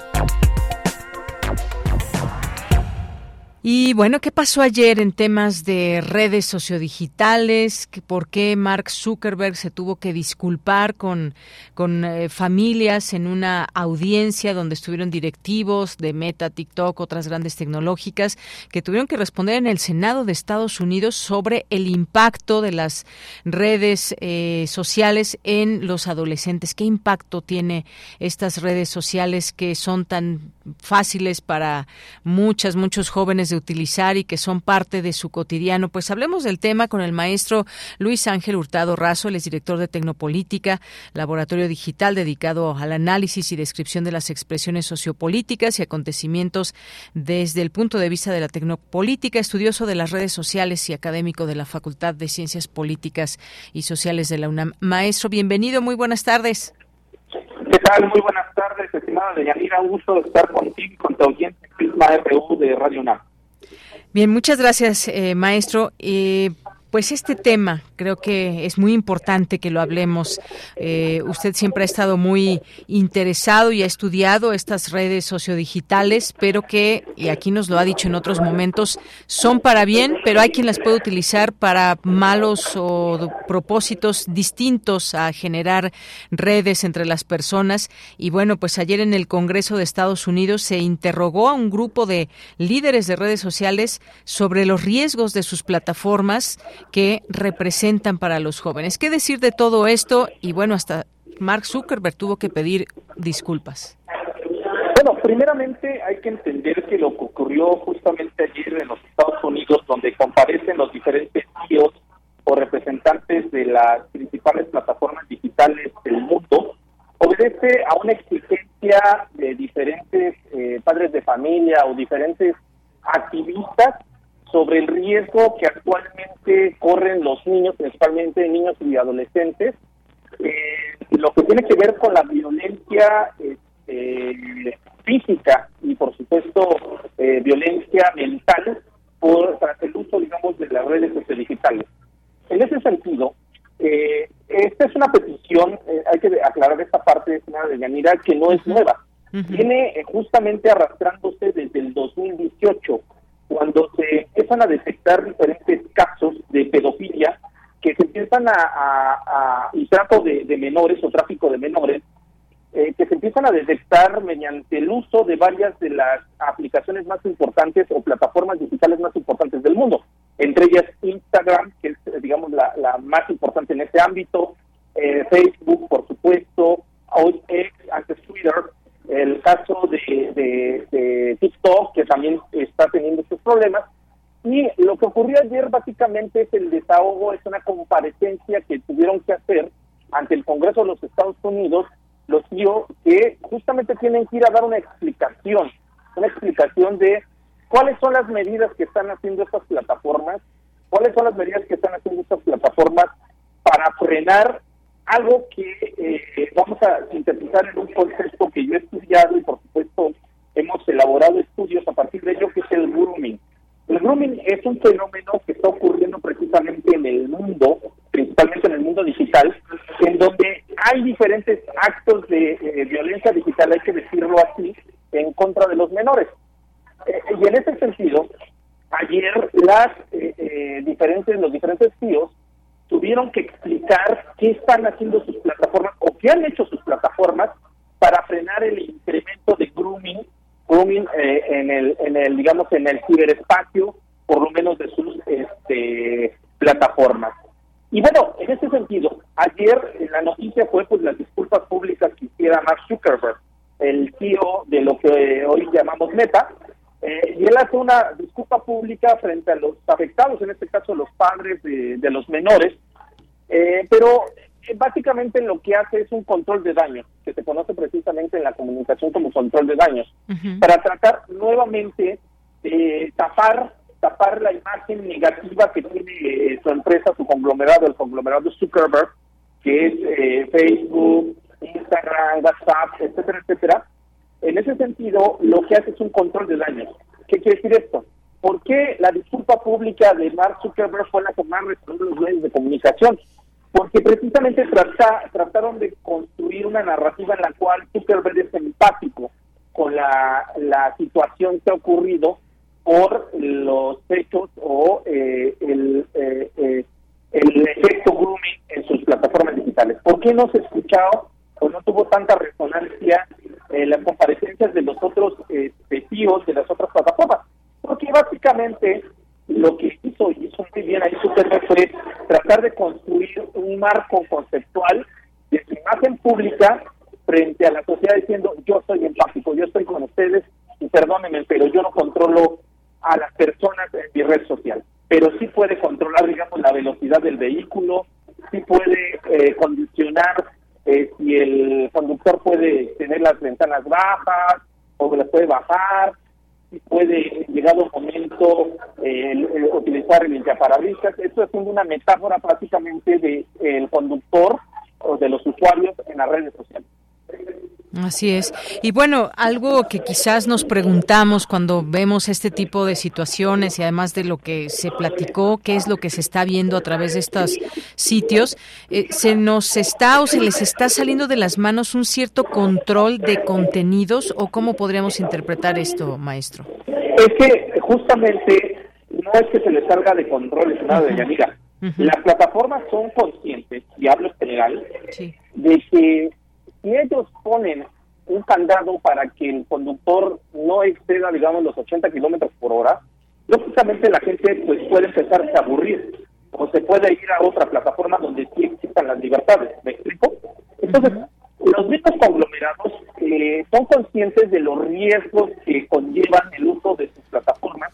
Y bueno, ¿qué pasó ayer en temas de redes sociodigitales? ¿Por qué Mark Zuckerberg se tuvo que disculpar con, con eh, familias en una audiencia donde estuvieron directivos de Meta, TikTok, otras grandes tecnológicas, que tuvieron que responder en el Senado de Estados Unidos sobre el impacto de las redes eh, sociales en los adolescentes? ¿Qué impacto tiene estas redes sociales que son tan fáciles para muchas, muchos jóvenes de utilizar y que son parte de su cotidiano. Pues hablemos del tema con el maestro Luis Ángel Hurtado Razo, el es director de Tecnopolítica, laboratorio digital dedicado al análisis y descripción de las expresiones sociopolíticas y acontecimientos desde el punto de vista de la tecnopolítica, estudioso de las redes sociales y académico de la Facultad de Ciencias Políticas y Sociales de la UNAM. Maestro, bienvenido, muy buenas tardes. ¿Qué tal? Muy buenas tardes, estimada Deyanira. Un gusto estar contigo y con tu audiencia Prisma de Radio UNAM. Bien, muchas gracias, eh, maestro. Eh, pues este tema creo que es muy importante que lo hablemos. Eh, usted siempre ha estado muy interesado y ha estudiado estas redes sociodigitales, pero que, y aquí nos lo ha dicho en otros momentos, son para bien, pero hay quien las puede utilizar para malos o propósitos distintos a generar redes entre las personas. Y bueno, pues ayer en el Congreso de Estados Unidos se interrogó a un grupo de líderes de redes sociales sobre los riesgos de sus plataformas que representan para los jóvenes. ¿Qué decir de todo esto? Y bueno, hasta Mark Zuckerberg tuvo que pedir disculpas. Bueno, primeramente hay que entender que lo que ocurrió justamente ayer en los Estados Unidos, donde comparecen los diferentes CEOs o representantes de las principales plataformas digitales del mundo, obedece a una exigencia de diferentes eh, padres de familia o diferentes activistas sobre el riesgo que actualmente corren los niños, principalmente niños y adolescentes, eh, lo que tiene que ver con la violencia este, física y por supuesto eh, violencia mental por, tras el uso, digamos, de las redes sociodigitales. En ese sentido, eh, esta es una petición, eh, hay que aclarar esta parte, señora de Yanira, que no es nueva. Viene eh, justamente arrastrándose desde el 2018, cuando se empiezan a detectar diferentes casos de pedofilia que se empiezan a, a, y trato de, menores o tráfico de menores, eh, que se empiezan a detectar mediante el uso de varias de las aplicaciones más importantes o plataformas digitales más importantes del mundo, entre ellas Instagram, que es, digamos, la, la más importante en este ámbito, eh, Facebook, por supuesto, hoy antes Twitter, el caso de, de, de TikTok, que también está teniendo estos problemas, y lo que ocurrió ayer básicamente es el desahogo, es una comparecencia que tuvieron que hacer ante el Congreso de los Estados Unidos. Los tíos que justamente tienen que ir a dar una explicación, una explicación de cuáles son las medidas que están haciendo estas plataformas, cuáles son las medidas que están haciendo estas plataformas para frenar algo que eh, vamos a sintetizar en un concepto que yo he estudiado y por supuesto hemos elaborado estudios a partir de ello, que es el grooming. El grooming es un fenómeno que está ocurriendo precisamente en el mundo, principalmente en el mundo digital, en donde hay diferentes actos de eh, violencia digital, hay que decirlo así, en contra de los menores. Eh, y en ese sentido, ayer las eh, diferentes, los diferentes tíos tuvieron que explicar qué están haciendo sus plataformas o qué han hecho sus plataformas para frenar el incremento de grooming grooming eh, en el en el digamos en el ciberespacio por lo menos de sus este, plataformas. Y bueno en ese sentido ayer la noticia fue pues las disculpas públicas que hiciera Mark Zuckerberg el CEO de lo que hoy llamamos Meta eh, y él hace una disculpa pública frente a los afectados en este caso los padres de, de los menores eh, pero eh, básicamente lo que hace es un control de daños, que se conoce precisamente en la comunicación como control de daños, para tratar nuevamente de tapar tapar la imagen negativa que tiene eh, su empresa, su conglomerado, el conglomerado Zuckerberg, que es eh, Facebook, Instagram, WhatsApp, etcétera, etcétera. En ese sentido, lo que hace es un control de daños. ¿Qué quiere decir esto? ¿Por qué la disculpa pública de Mark Zuckerberg fue la que más respondió los medios de comunicación? porque precisamente trata, trataron de construir una narrativa en la cual Zuckerberg es empático con la, la situación que ha ocurrido por los hechos o eh, el, eh, eh, el efecto grooming en sus plataformas digitales. ¿Por qué no se ha escuchado o no tuvo tanta resonancia en las comparecencias de los otros testigos de las otras plataformas? Porque básicamente lo que hizo y hizo muy bien ahí Superman fue tratar de construir un marco conceptual de su imagen pública frente a la sociedad diciendo yo soy empático, yo estoy con ustedes y perdónenme, pero yo no controlo a las personas en mi red social, pero sí puede controlar, digamos, la velocidad del vehículo, sí puede eh, condicionar eh, si el conductor puede tener las ventanas bajas o las puede bajar, puede, llegado un momento, eh, utilizar el limpiaparabrisas. Esto es una metáfora prácticamente del el conductor o de los usuarios en las redes sociales. Así es. Y bueno, algo que quizás nos preguntamos cuando vemos este tipo de situaciones y además de lo que se platicó, qué es lo que se está viendo a través de estos sitios, eh, se nos está o se les está saliendo de las manos un cierto control de contenidos o cómo podríamos interpretar esto, maestro. Es que justamente no es que se les salga de control, es nada de amiga. Las plataformas son conscientes, y hablo en general, de que si ellos ponen un candado para que el conductor no exceda, digamos, los 80 kilómetros por hora, lógicamente la gente pues puede empezar a aburrir o se puede ir a otra plataforma donde sí existan las libertades. ¿Me explico? Entonces, los mismos conglomerados eh, son conscientes de los riesgos que conllevan el uso de sus plataformas,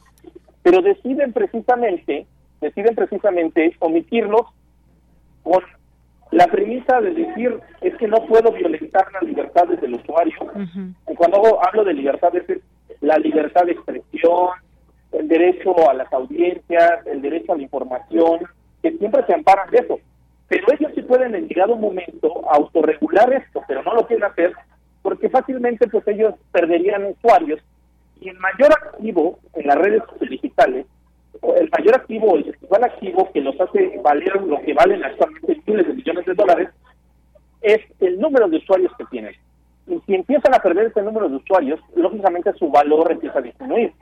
pero deciden precisamente, deciden precisamente omitirlos con la premisa de decir es que no puedo violentar las libertades del usuario. y cuando hablo de libertades es la libertad de expresión, el derecho a las audiencias, el derecho a la información, que siempre se amparan de eso. Pero ellos sí pueden en llegado un momento autorregular esto, pero no lo quieren hacer porque fácilmente pues ellos perderían usuarios y el mayor activo en las redes digitales el mayor activo, el principal activo que los hace valer lo que valen actualmente miles de millones de dólares, es el número de usuarios que tienen. Y si empiezan a perder ese número de usuarios, lógicamente su valor empieza a disminuir.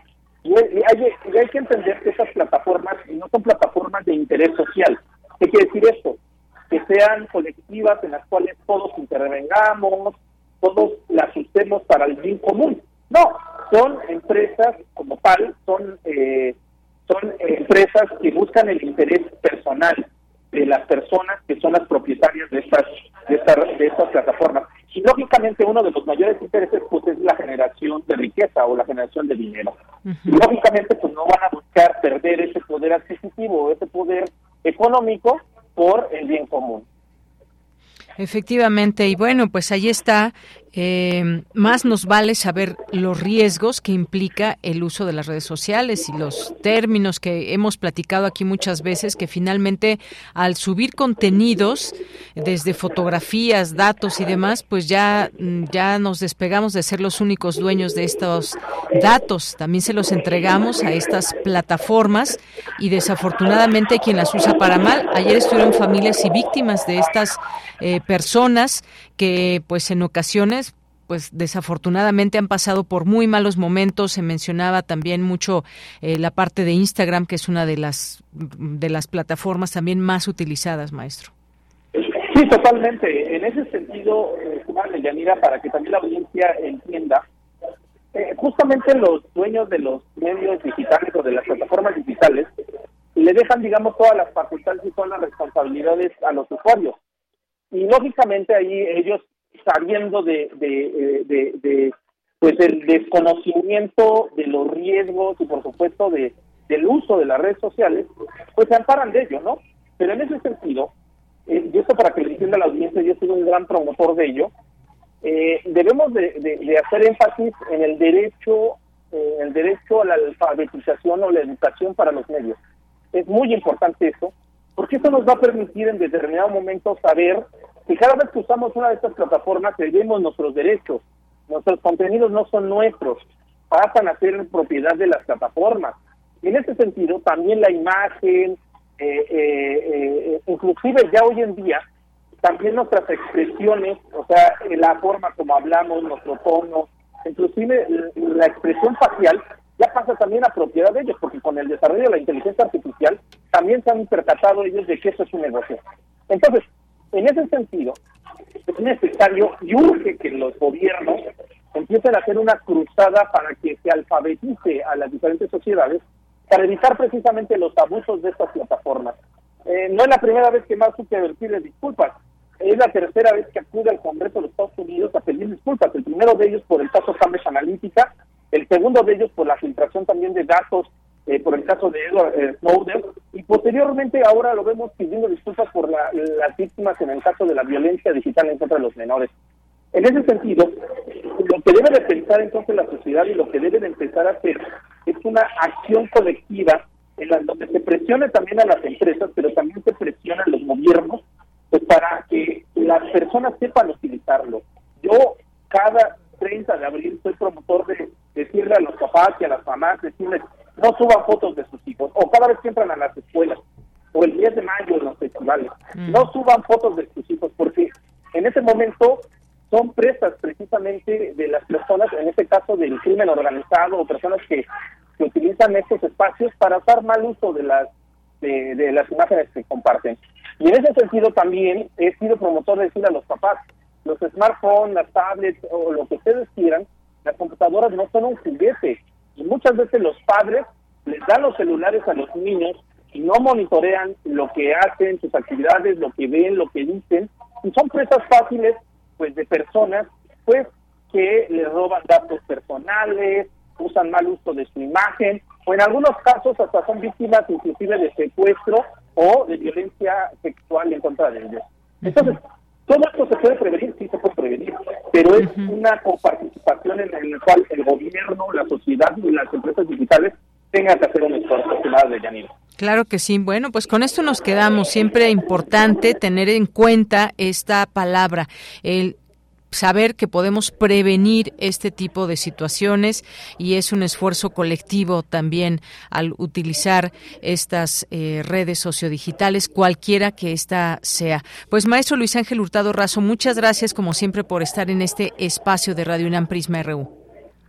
Y hay, que entender que estas plataformas no son plataformas de interés social. ¿Qué quiere decir esto? Que sean colectivas en las cuales todos intervengamos, todos las usemos para el bien común. No, son empresas como tal, son eh, son empresas que buscan el interés personal de las personas que son las propietarias de estas de, de estas plataformas. Y lógicamente uno de los mayores intereses pues es la generación de riqueza o la generación de dinero. Y lógicamente pues no van a buscar perder ese poder adquisitivo o ese poder económico por el bien común. Efectivamente, y bueno, pues ahí está eh, más nos vale saber los riesgos que implica el uso de las redes sociales y los términos que hemos platicado aquí muchas veces, que finalmente al subir contenidos, desde fotografías, datos y demás, pues ya, mm, ya nos despegamos de ser los únicos dueños de estos datos. También se los entregamos a estas plataformas y desafortunadamente quien las usa para mal. Ayer estuvieron familias y víctimas de estas eh, personas que pues en ocasiones pues desafortunadamente han pasado por muy malos momentos. Se mencionaba también mucho eh, la parte de Instagram, que es una de las de las plataformas también más utilizadas, maestro. Sí, totalmente. En ese sentido, eh, Yanira, para que también la audiencia entienda, eh, justamente los dueños de los medios digitales o de las plataformas digitales le dejan, digamos, todas las facultades y todas las responsabilidades a los usuarios. Y lógicamente ahí ellos sabiendo de, de, de, de, pues el desconocimiento de los riesgos y por supuesto de del uso de las redes sociales, pues se amparan de ello, ¿no? Pero en ese sentido, eh, y esto para que le entienda la audiencia, yo soy un gran promotor de ello, eh, debemos de, de, hacer énfasis en el derecho, eh, el derecho a la alfabetización o la educación para los medios. Es muy importante eso, porque eso nos va a permitir en determinado momento saber y cada vez que usamos una de estas plataformas cedemos nuestros derechos, nuestros contenidos no son nuestros, pasan a ser propiedad de las plataformas. Y en ese sentido, también la imagen, eh, eh, eh, inclusive ya hoy en día, también nuestras expresiones, o sea, la forma como hablamos, nuestro tono, inclusive la expresión facial, ya pasa también a propiedad de ellos, porque con el desarrollo de la inteligencia artificial también se han percatado ellos de que eso es un negocio. Entonces, en ese sentido, es necesario y urge que los gobiernos empiecen a hacer una cruzada para que se alfabetice a las diferentes sociedades para evitar precisamente los abusos de estas plataformas. Eh, no es la primera vez que Mark Zuckerberg pide disculpas, es la tercera vez que acude al Congreso de los Estados Unidos a pedir disculpas. El primero de ellos por el caso Cambridge Analytica, el segundo de ellos por la filtración también de datos eh, por el caso de Edward eh, Snowden, y posteriormente ahora lo vemos pidiendo disculpas por las víctimas en el caso de la violencia digital en contra de los menores. En ese sentido, lo que debe de pensar entonces la sociedad y lo que debe de empezar a hacer es una acción colectiva en la donde se presione también a las empresas, pero también se presiona a los gobiernos pues para que las personas sepan utilizarlo. Yo cada 30 de abril soy promotor de decirle a los papás y a las mamás, decirles, no suban fotos de sus hijos, o cada vez que entran a las escuelas, o el 10 de mayo en los festivales, mm. no suban fotos de sus hijos, porque en ese momento son presas precisamente de las personas, en este caso del crimen organizado, o personas que, que utilizan estos espacios para hacer mal uso de las de, de las imágenes que comparten. Y en ese sentido también he sido promotor de decir a los papás, los smartphones, las tablets o lo que ustedes quieran, las computadoras no son un juguete, y muchas veces los padres les dan los celulares a los niños y no monitorean lo que hacen, sus actividades, lo que ven, lo que dicen, y son presas fáciles pues de personas pues que les roban datos personales, usan mal uso de su imagen, o en algunos casos hasta son víctimas inclusive de secuestro o de violencia sexual en contra de ellos. Entonces, todo esto se puede prevenir, sí se puede prevenir, pero es una coparticipación en la cual el gobierno, la sociedad y las empresas digitales tengan que hacer un esfuerzo, de Yanira. Claro que sí. Bueno, pues con esto nos quedamos. Siempre importante tener en cuenta esta palabra, el saber que podemos prevenir este tipo de situaciones y es un esfuerzo colectivo también al utilizar estas eh, redes sociodigitales, cualquiera que ésta sea. Pues maestro Luis Ángel Hurtado Razo, muchas gracias como siempre por estar en este espacio de Radio UNAM Prisma RU.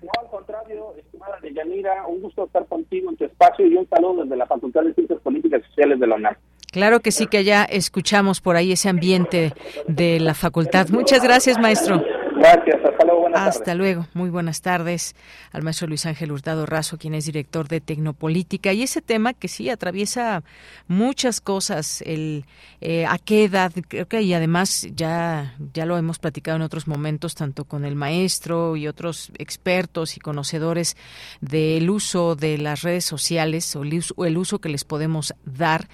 No, al contrario, estimada Deyanira, un gusto estar contigo en tu espacio y un saludo desde la Facultad de Ciencias Políticas y Sociales de la UNAM. Claro que sí, que ya escuchamos por ahí ese ambiente de la facultad. Muchas gracias, maestro. Gracias, hasta luego. Buenas Hasta luego, muy buenas tardes al maestro Luis Ángel Hurtado Razo, quien es director de Tecnopolítica. Y ese tema que sí atraviesa muchas cosas, el eh, a qué edad, creo que y además ya, ya lo hemos platicado en otros momentos, tanto con el maestro y otros expertos y conocedores del uso de las redes sociales o el uso, o el uso que les podemos dar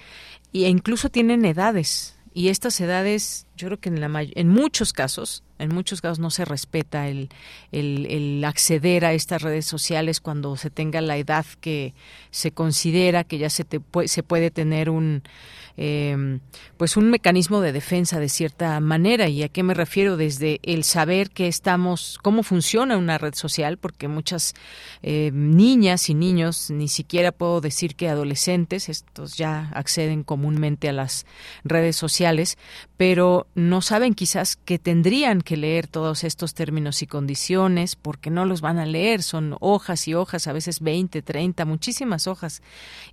e incluso tienen edades. Y estas edades, yo creo que en, la, en muchos casos, en muchos casos no se respeta el, el, acceder a estas redes sociales cuando se tenga la edad que se considera que ya se, te, se puede tener un eh, pues un mecanismo de defensa de cierta manera. Y a qué me refiero desde el saber que estamos cómo funciona una red social porque muchas eh, niñas y niños ni siquiera puedo decir que adolescentes estos ya acceden comúnmente a las redes sociales pero no saben quizás que tendrían que leer todos estos términos y condiciones porque no los van a leer son hojas y hojas a veces 20 30 muchísimas hojas.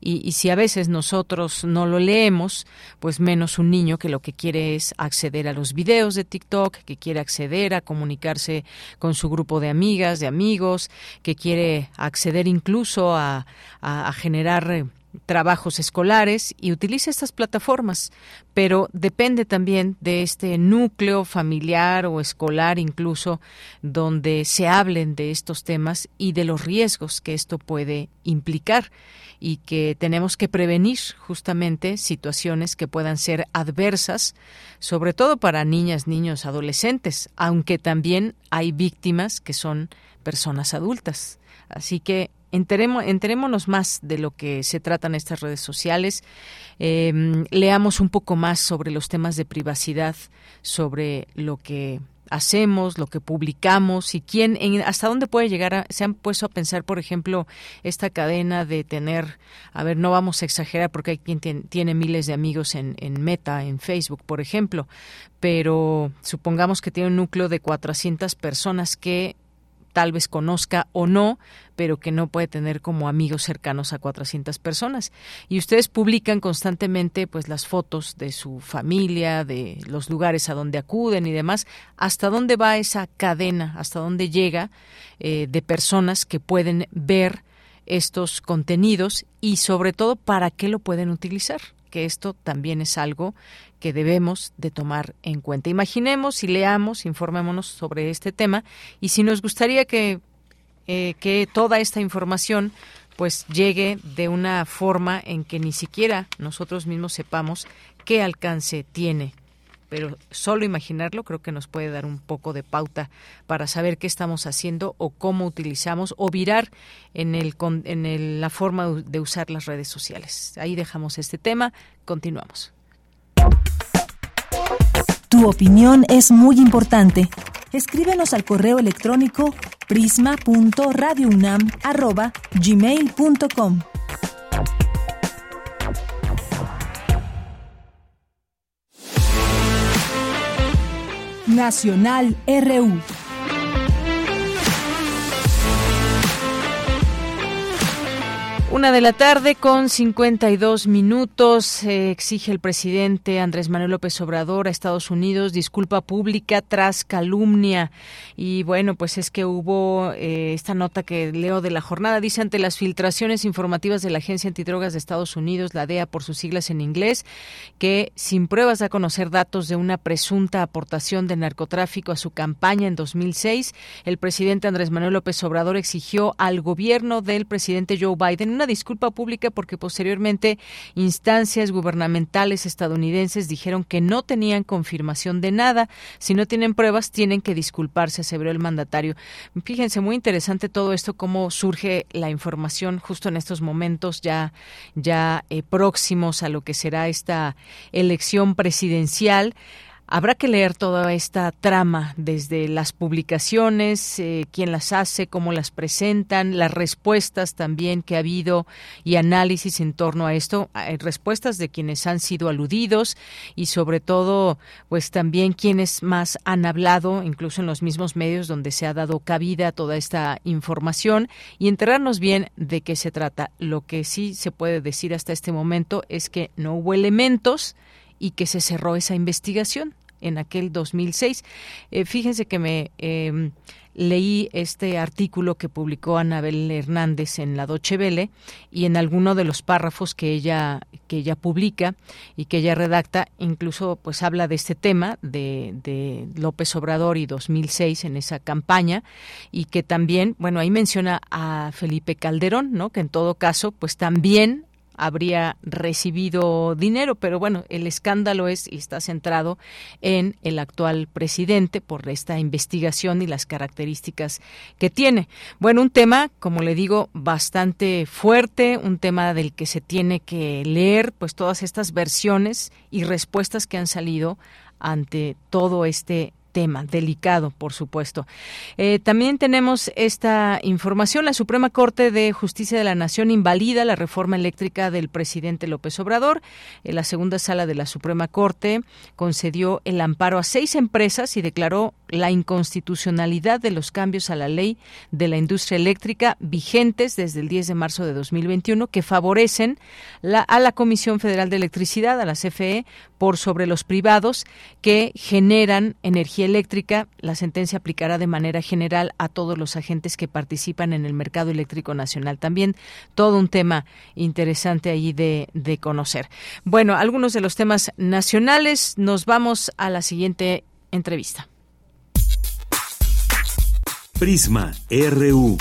Y, y si a veces nosotros no lo leemos pues menos un niño que lo que quiere es acceder a los videos de TikTok, que quiere acceder a comunicarse con su grupo de amigas, de amigos, que quiere acceder incluso a, a, generar eh, trabajos escolares y utiliza estas plataformas, pero depende también de este núcleo familiar o escolar incluso donde se hablen de estos temas y de los riesgos que esto puede implicar y que tenemos que prevenir justamente situaciones que puedan ser adversas, sobre todo para niñas, niños, adolescentes, aunque también hay víctimas que son personas adultas. Así que enteremos, enterémonos más de lo que se tratan estas redes sociales, eh, leamos un poco más sobre los temas de privacidad, sobre lo que hacemos, lo que publicamos y quién, en, hasta dónde puede llegar. A, se han puesto a pensar, por ejemplo, esta cadena de tener, a ver, no vamos a exagerar porque hay quien tiene, tiene miles de amigos en, en, Meta, en Facebook, por ejemplo, pero supongamos que tiene un núcleo de 400 personas que tal vez conozca o no, pero que no puede tener como amigos cercanos a 400 personas. Y ustedes publican constantemente pues las fotos de su familia, de los lugares a donde acuden y demás. ¿Hasta dónde va esa cadena? ¿Hasta dónde llega eh, de personas que pueden ver estos contenidos y sobre todo para qué lo pueden utilizar? Que esto también es algo que debemos de tomar en cuenta. Imaginemos y leamos, informémonos sobre este tema y si nos gustaría que, eh, que toda esta información pues llegue de una forma en que ni siquiera nosotros mismos sepamos qué alcance tiene pero solo imaginarlo creo que nos puede dar un poco de pauta para saber qué estamos haciendo o cómo utilizamos o virar en, el, en el, la forma de usar las redes sociales. Ahí dejamos este tema, continuamos. Tu opinión es muy importante. Escríbenos al correo electrónico prisma.radiounam@gmail.com. Nacional RU. Una de la tarde con 52 minutos eh, exige el presidente Andrés Manuel López Obrador a Estados Unidos disculpa pública tras calumnia. Y bueno, pues es que hubo eh, esta nota que leo de la jornada. Dice ante las filtraciones informativas de la Agencia Antidrogas de Estados Unidos, la DEA por sus siglas en inglés, que sin pruebas da a conocer datos de una presunta aportación de narcotráfico a su campaña en 2006, el presidente Andrés Manuel López Obrador exigió al gobierno del presidente Joe Biden una disculpa pública porque posteriormente instancias gubernamentales estadounidenses dijeron que no tenían confirmación de nada. Si no tienen pruebas, tienen que disculparse, aseveró el mandatario. Fíjense, muy interesante todo esto, cómo surge la información justo en estos momentos ya, ya eh, próximos a lo que será esta elección presidencial Habrá que leer toda esta trama desde las publicaciones, eh, quién las hace, cómo las presentan, las respuestas también que ha habido y análisis en torno a esto, respuestas de quienes han sido aludidos y sobre todo, pues también quienes más han hablado, incluso en los mismos medios donde se ha dado cabida a toda esta información y enterarnos bien de qué se trata. Lo que sí se puede decir hasta este momento es que no hubo elementos y que se cerró esa investigación en aquel 2006. Eh, fíjense que me em, leí este artículo que publicó Anabel Hernández en la Doche Vele y en alguno de los párrafos que ella que ella publica y que ella redacta incluso pues habla de este tema de, de López Obrador y 2006 en esa campaña y que también bueno ahí menciona a Felipe Calderón no que en todo caso pues también habría recibido dinero, pero bueno, el escándalo es y está centrado en el actual presidente por esta investigación y las características que tiene. Bueno, un tema, como le digo, bastante fuerte, un tema del que se tiene que leer pues todas estas versiones y respuestas que han salido ante todo este tema delicado, por supuesto. Eh, también tenemos esta información. La Suprema Corte de Justicia de la Nación invalida la reforma eléctrica del presidente López Obrador. Eh, la segunda sala de la Suprema Corte concedió el amparo a seis empresas y declaró la inconstitucionalidad de los cambios a la ley de la industria eléctrica vigentes desde el 10 de marzo de 2021 que favorecen la, a la Comisión Federal de Electricidad, a la CFE, por sobre los privados que generan energía eléctrica. La sentencia aplicará de manera general a todos los agentes que participan en el mercado eléctrico nacional. También todo un tema interesante ahí de, de conocer. Bueno, algunos de los temas nacionales. Nos vamos a la siguiente entrevista. Prisma RU.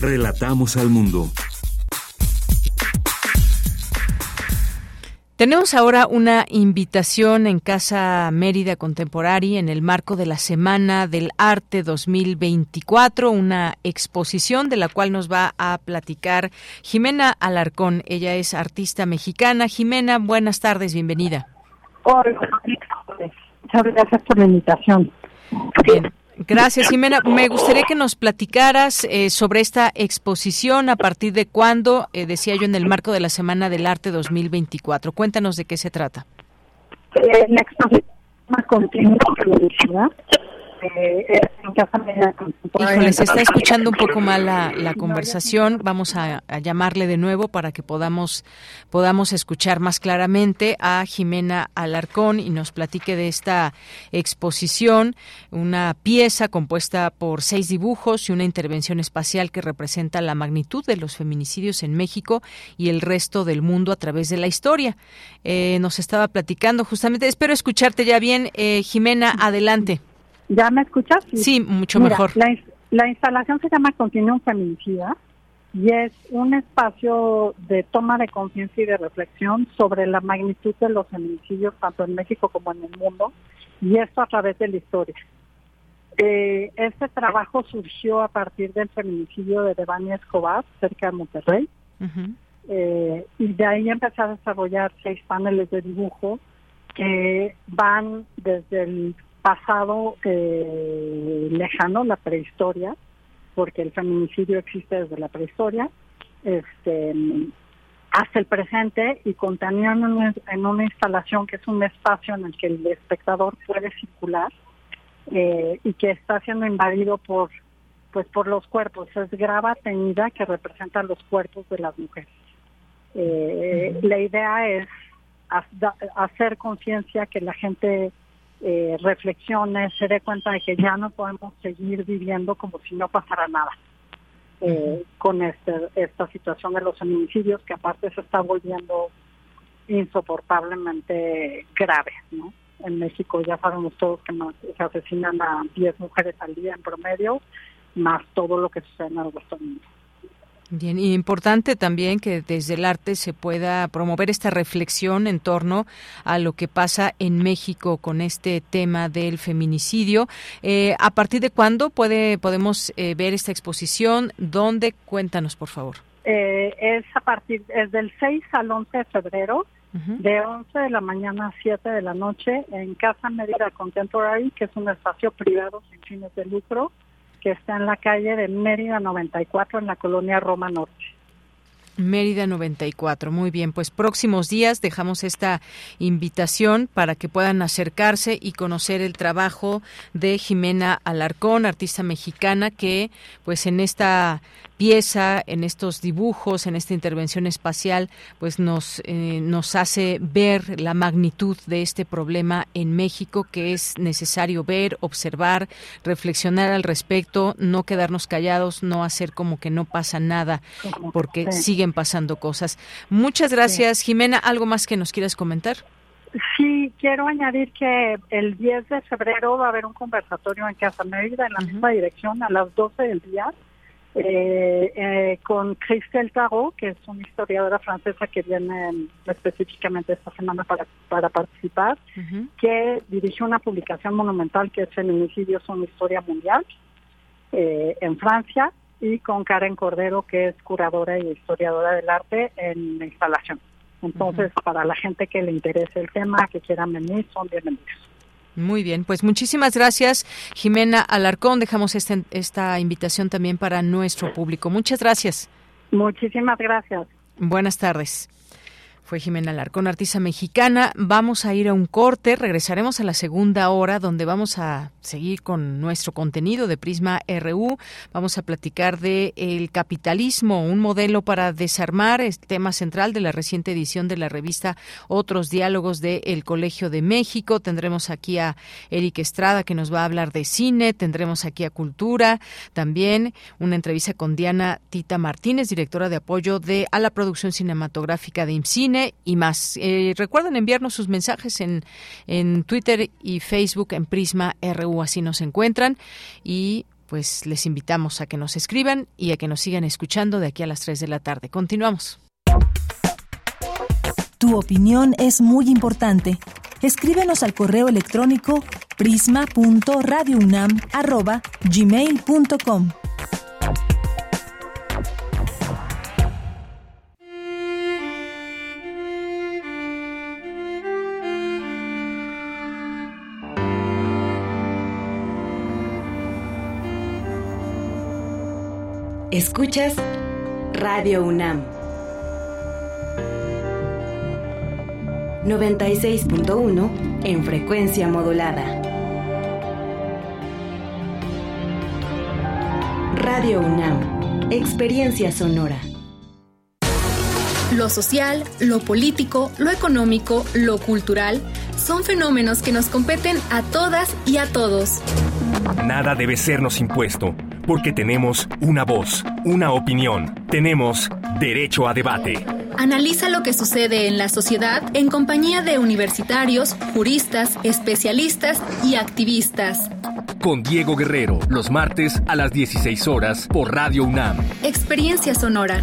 Relatamos al mundo. Tenemos ahora una invitación en Casa Mérida Contemporánea en el marco de la Semana del Arte 2024, una exposición de la cual nos va a platicar Jimena Alarcón. Ella es artista mexicana. Jimena, buenas tardes, bienvenida. Hola, muchas gracias por la invitación. Bien. Gracias, Jimena. Me gustaría que nos platicaras eh, sobre esta exposición, a partir de cuándo, eh, decía yo, en el marco de la Semana del Arte 2024. Cuéntanos de qué se trata. La exposición continua eh, Híjole, se está escuchando un poco mal la, conversación. Vamos a, llamarle de nuevo para que podamos, podamos escuchar más claramente a Jimena Alarcón y nos platique de esta exposición, una pieza compuesta por seis dibujos y una intervención espacial que representa la magnitud de los feminicidios en México y el resto del mundo a través de la historia. Eh, nos estaba platicando justamente, espero escucharte ya bien. Eh, Jimena, adelante. ¿Ya me escuchas? Sí, mucho mejor. La, instalación se llama Continuum Feminicida y es un espacio de toma de conciencia y de reflexión sobre la magnitud de los feminicidios tanto en México como en el mundo y esto a través de la historia. Eh, este trabajo surgió a partir del feminicidio de Devani Escobar cerca de Monterrey eh, y de ahí empecé a desarrollar seis paneles de dibujo que van desde el pasado eh, lejano, la prehistoria, porque el feminicidio existe desde la prehistoria, este, hasta el presente y contenido en una, instalación que es un espacio en el que el espectador puede circular eh, y que está siendo invadido por pues por los cuerpos. Es grava teñida que representa los cuerpos de las mujeres. Eh, la idea es hacer conciencia que la gente eh, reflexiones, se dé cuenta de que ya no podemos seguir viviendo como si no pasara nada eh, con este, esta situación de los feminicidios, que aparte se está volviendo insoportablemente grave. ¿no? En México ya sabemos todos que se asesinan a 10 mujeres al día en promedio, más todo lo que sucede en el resto del mundo. Bien, y importante también que desde el arte se pueda promover esta reflexión en torno a lo que pasa en México con este tema del feminicidio. Eh, ¿A partir de cuándo puede podemos eh, ver esta exposición? ¿Dónde? Cuéntanos, por favor. Eh, es a partir es del 6 al 11 de febrero de 11 de la mañana a 7 de la noche en Casa Mérida Contemporary, que es un espacio privado sin fines de lucro, que está en la calle de Mérida 94 en la colonia Roma Norte. Mérida 94. Muy bien, pues próximos días dejamos esta invitación para que puedan acercarse y conocer el trabajo de Jimena Alarcón, artista mexicana que pues en esta pieza, en estos dibujos, en esta intervención espacial, pues nos, eh, nos hace ver la magnitud de este problema en México que es necesario ver, observar, reflexionar al respecto, no quedarnos callados, no hacer como que no pasa nada, porque siguen pasando cosas. Muchas gracias, Jimena. ¿Algo más que nos quieras comentar? Sí, quiero añadir que el 10 de febrero va a haber un conversatorio en Casa Mérida en la misma dirección a las 12 del día eh, eh, con Christelle Tarot, que es una historiadora francesa que viene específicamente esta semana para, para participar, que dirigió una publicación monumental que es Feminicidios, una historia mundial eh, en Francia, y con Karen Cordero, que es curadora y historiadora del arte en la instalación. Entonces, para la gente que le interese el tema, que quieran venir, son bienvenidos. Muy bien, pues muchísimas gracias, Jimena Alarcón. Dejamos esta, esta invitación también para nuestro público. Muchas gracias. Muchísimas gracias. Buenas tardes. Fue Jimena Larcón, artista mexicana. Vamos a ir a un corte, regresaremos a la segunda hora donde vamos a seguir con nuestro contenido de Prisma RU. Vamos a platicar de el capitalismo, un modelo para desarmar, es tema central de la reciente edición de la revista Otros Diálogos de El Colegio de México. Tendremos aquí a Eric Estrada que nos va a hablar de cine, tendremos aquí a Cultura, también una entrevista con Diana Tita Martínez, directora de apoyo de a la producción cinematográfica de IMCINE y más. Eh, recuerden enviarnos sus mensajes en, en Twitter y Facebook en Prisma RU, así nos encuentran. Y pues les invitamos a que nos escriban y a que nos sigan escuchando de aquí a las 3 de la tarde. Continuamos. Tu opinión es muy importante. Escríbenos al correo electrónico prisma.radiounam@gmail.com. Escuchas Radio UNAM 96.1 en frecuencia modulada. Radio UNAM, experiencia sonora. Lo social, lo político, lo económico, lo cultural son fenómenos que nos competen a todas y a todos. Nada debe sernos impuesto porque tenemos una voz, una opinión, tenemos derecho a debate. Analiza lo que sucede en la sociedad en compañía de universitarios, juristas, especialistas y activistas. Con Diego Guerrero, los martes a las 16 horas por Radio UNAM. Experiencia Sonora.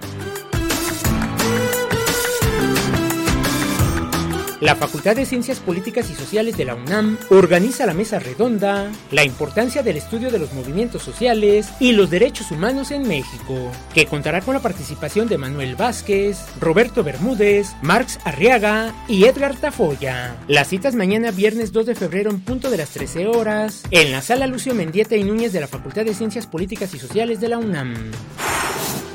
La Facultad de Ciencias Políticas y Sociales de la UNAM organiza la mesa redonda La importancia del estudio de los movimientos sociales y los derechos humanos en México, que contará con la participación de Manuel Vázquez, Roberto Bermúdez, Marx Arriaga y Edgar Tafoya. Las citas mañana viernes 2 de febrero en punto de las 13 horas en la sala Lucio Mendieta y Núñez de la Facultad de Ciencias Políticas y Sociales de la UNAM.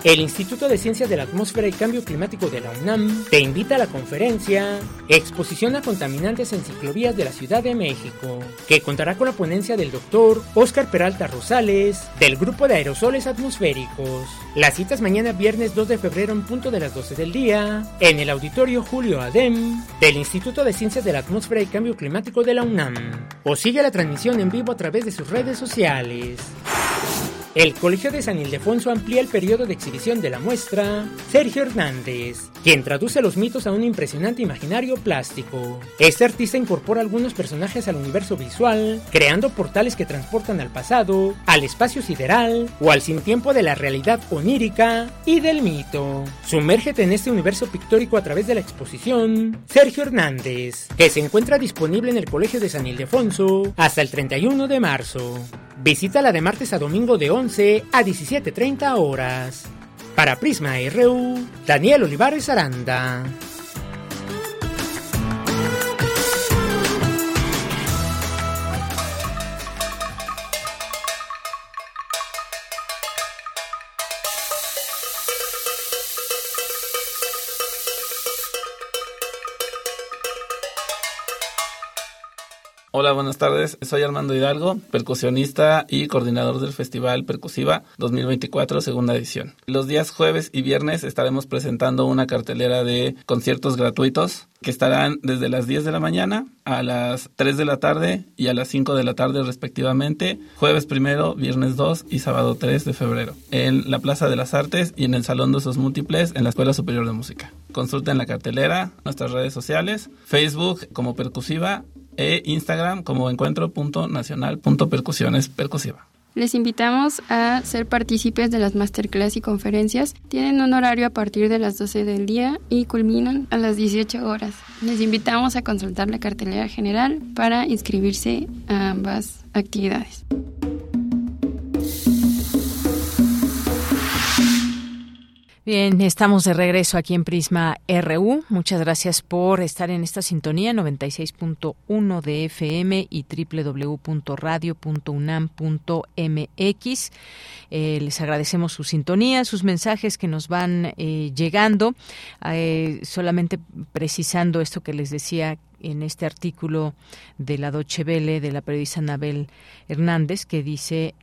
El Instituto de Ciencias de la Atmósfera y Cambio Climático de la UNAM te invita a la conferencia Exposición a contaminantes en ciclovías de la Ciudad de México, que contará con la ponencia del doctor Óscar Peralta Rosales del Grupo de Aerosoles Atmosféricos. Las citas mañana viernes 2 de febrero en punto de las 12 del día en el auditorio Julio Adem del Instituto de Ciencias de la Atmósfera y Cambio Climático de la UNAM. O sigue la transmisión en vivo a través de sus redes sociales. El Colegio de San Ildefonso amplía el periodo de exhibición de la muestra Sergio Hernández, quien traduce los mitos a un impresionante imaginario plástico. Este artista incorpora algunos personajes al universo visual, creando portales que transportan al pasado, al espacio sideral o al sin tiempo de la realidad onírica y del mito. Sumérgete en este universo pictórico a través de la exposición Sergio Hernández, que se encuentra disponible en el Colegio de San Ildefonso hasta el 31 de marzo. Visítala de martes a domingo de 11 a 17.30 horas. Para Prisma RU, Daniel Olivares Aranda. Buenas tardes. Soy Armando Hidalgo, percusionista y coordinador del Festival Percusiva 2024, segunda edición. Los días jueves y viernes estaremos presentando una cartelera de conciertos gratuitos que estarán desde las 10 de la mañana a las 3 de la tarde y a las 5 de la tarde respectivamente, jueves primero, viernes 2 y sábado 3 de febrero, en la Plaza de las Artes y en el Salón de Usos Múltiples en la Escuela Superior de Música. Consulten la cartelera, nuestras redes sociales, Facebook como Percusiva e Instagram como encuentro.nacional.percusiones percusiva. Les invitamos a ser partícipes de las masterclass y conferencias. Tienen un horario a partir de las 12 del día y culminan a las 18 horas. Les invitamos a consultar la cartelera general para inscribirse a ambas actividades. Bien, estamos de regreso aquí en Prisma RU. Muchas gracias por estar en esta sintonía 96.1 de FM y www.radio.unam.mx. Eh, les agradecemos su sintonía, sus mensajes que nos van eh, llegando. Eh, solamente precisando esto que les decía en este artículo de la Doche Vele de la periodista Anabel Hernández que dice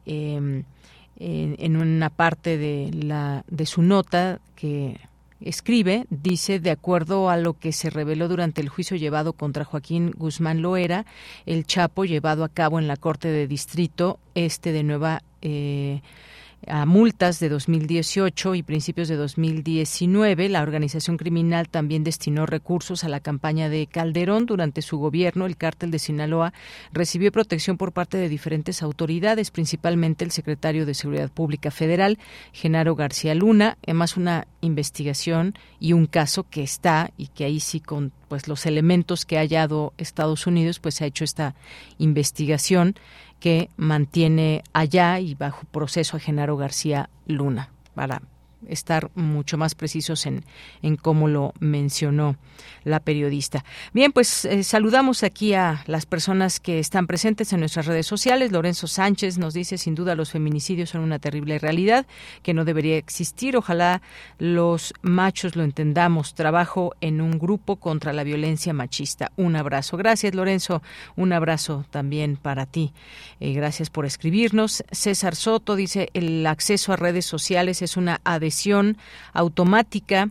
en, en una parte de, la, de su nota que escribe, dice, de acuerdo a lo que se reveló durante el juicio llevado contra Joaquín Guzmán Loera, el Chapo llevado a cabo en la Corte de Distrito Este de Nueva eh, a multas de 2018 y principios de 2019. La organización criminal también destinó recursos a la campaña de Calderón durante su gobierno. El cártel de Sinaloa recibió protección por parte de diferentes autoridades, principalmente el secretario de Seguridad Pública Federal, Genaro García Luna. Además, una investigación y un caso que está y que ahí sí con pues los elementos que ha hallado Estados Unidos, pues se ha hecho esta investigación que mantiene allá y bajo proceso a Genaro García Luna para estar mucho más precisos en, en cómo lo mencionó la periodista. Bien, pues eh, saludamos aquí a las personas que están presentes en nuestras redes sociales. Lorenzo Sánchez nos dice, sin duda, los feminicidios son una terrible realidad que no debería existir. Ojalá los machos lo entendamos. Trabajo en un grupo contra la violencia machista. Un abrazo. Gracias, Lorenzo. Un abrazo también para ti. Eh, gracias por escribirnos. César Soto dice, el acceso a redes sociales es una adhesión automática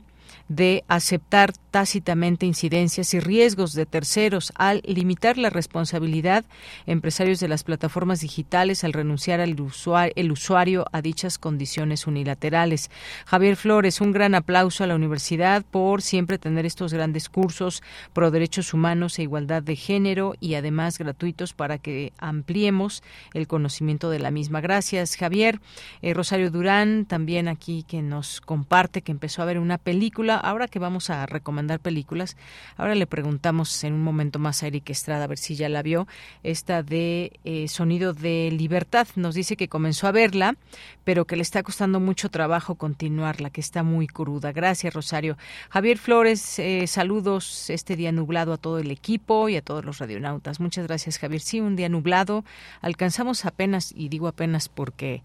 de aceptar tácitamente incidencias y riesgos de terceros al limitar la responsabilidad empresarios de las plataformas digitales al renunciar al usuario, el usuario a dichas condiciones unilaterales. Javier Flores, un gran aplauso a la universidad por siempre tener estos grandes cursos pro derechos humanos e igualdad de género y además gratuitos para que ampliemos el conocimiento de la misma. Gracias, Javier. Eh, Rosario Durán, también aquí que nos comparte que empezó a ver una película. Ahora que vamos a recomendar películas. Ahora le preguntamos en un momento más a Eric Estrada a ver si ya la vio. Esta de eh, Sonido de Libertad. Nos dice que comenzó a verla, pero que le está costando mucho trabajo continuarla, que está muy cruda. Gracias, Rosario. Javier Flores, eh, saludos este día nublado a todo el equipo y a todos los radionautas. Muchas gracias, Javier. Sí, un día nublado. Alcanzamos apenas, y digo apenas porque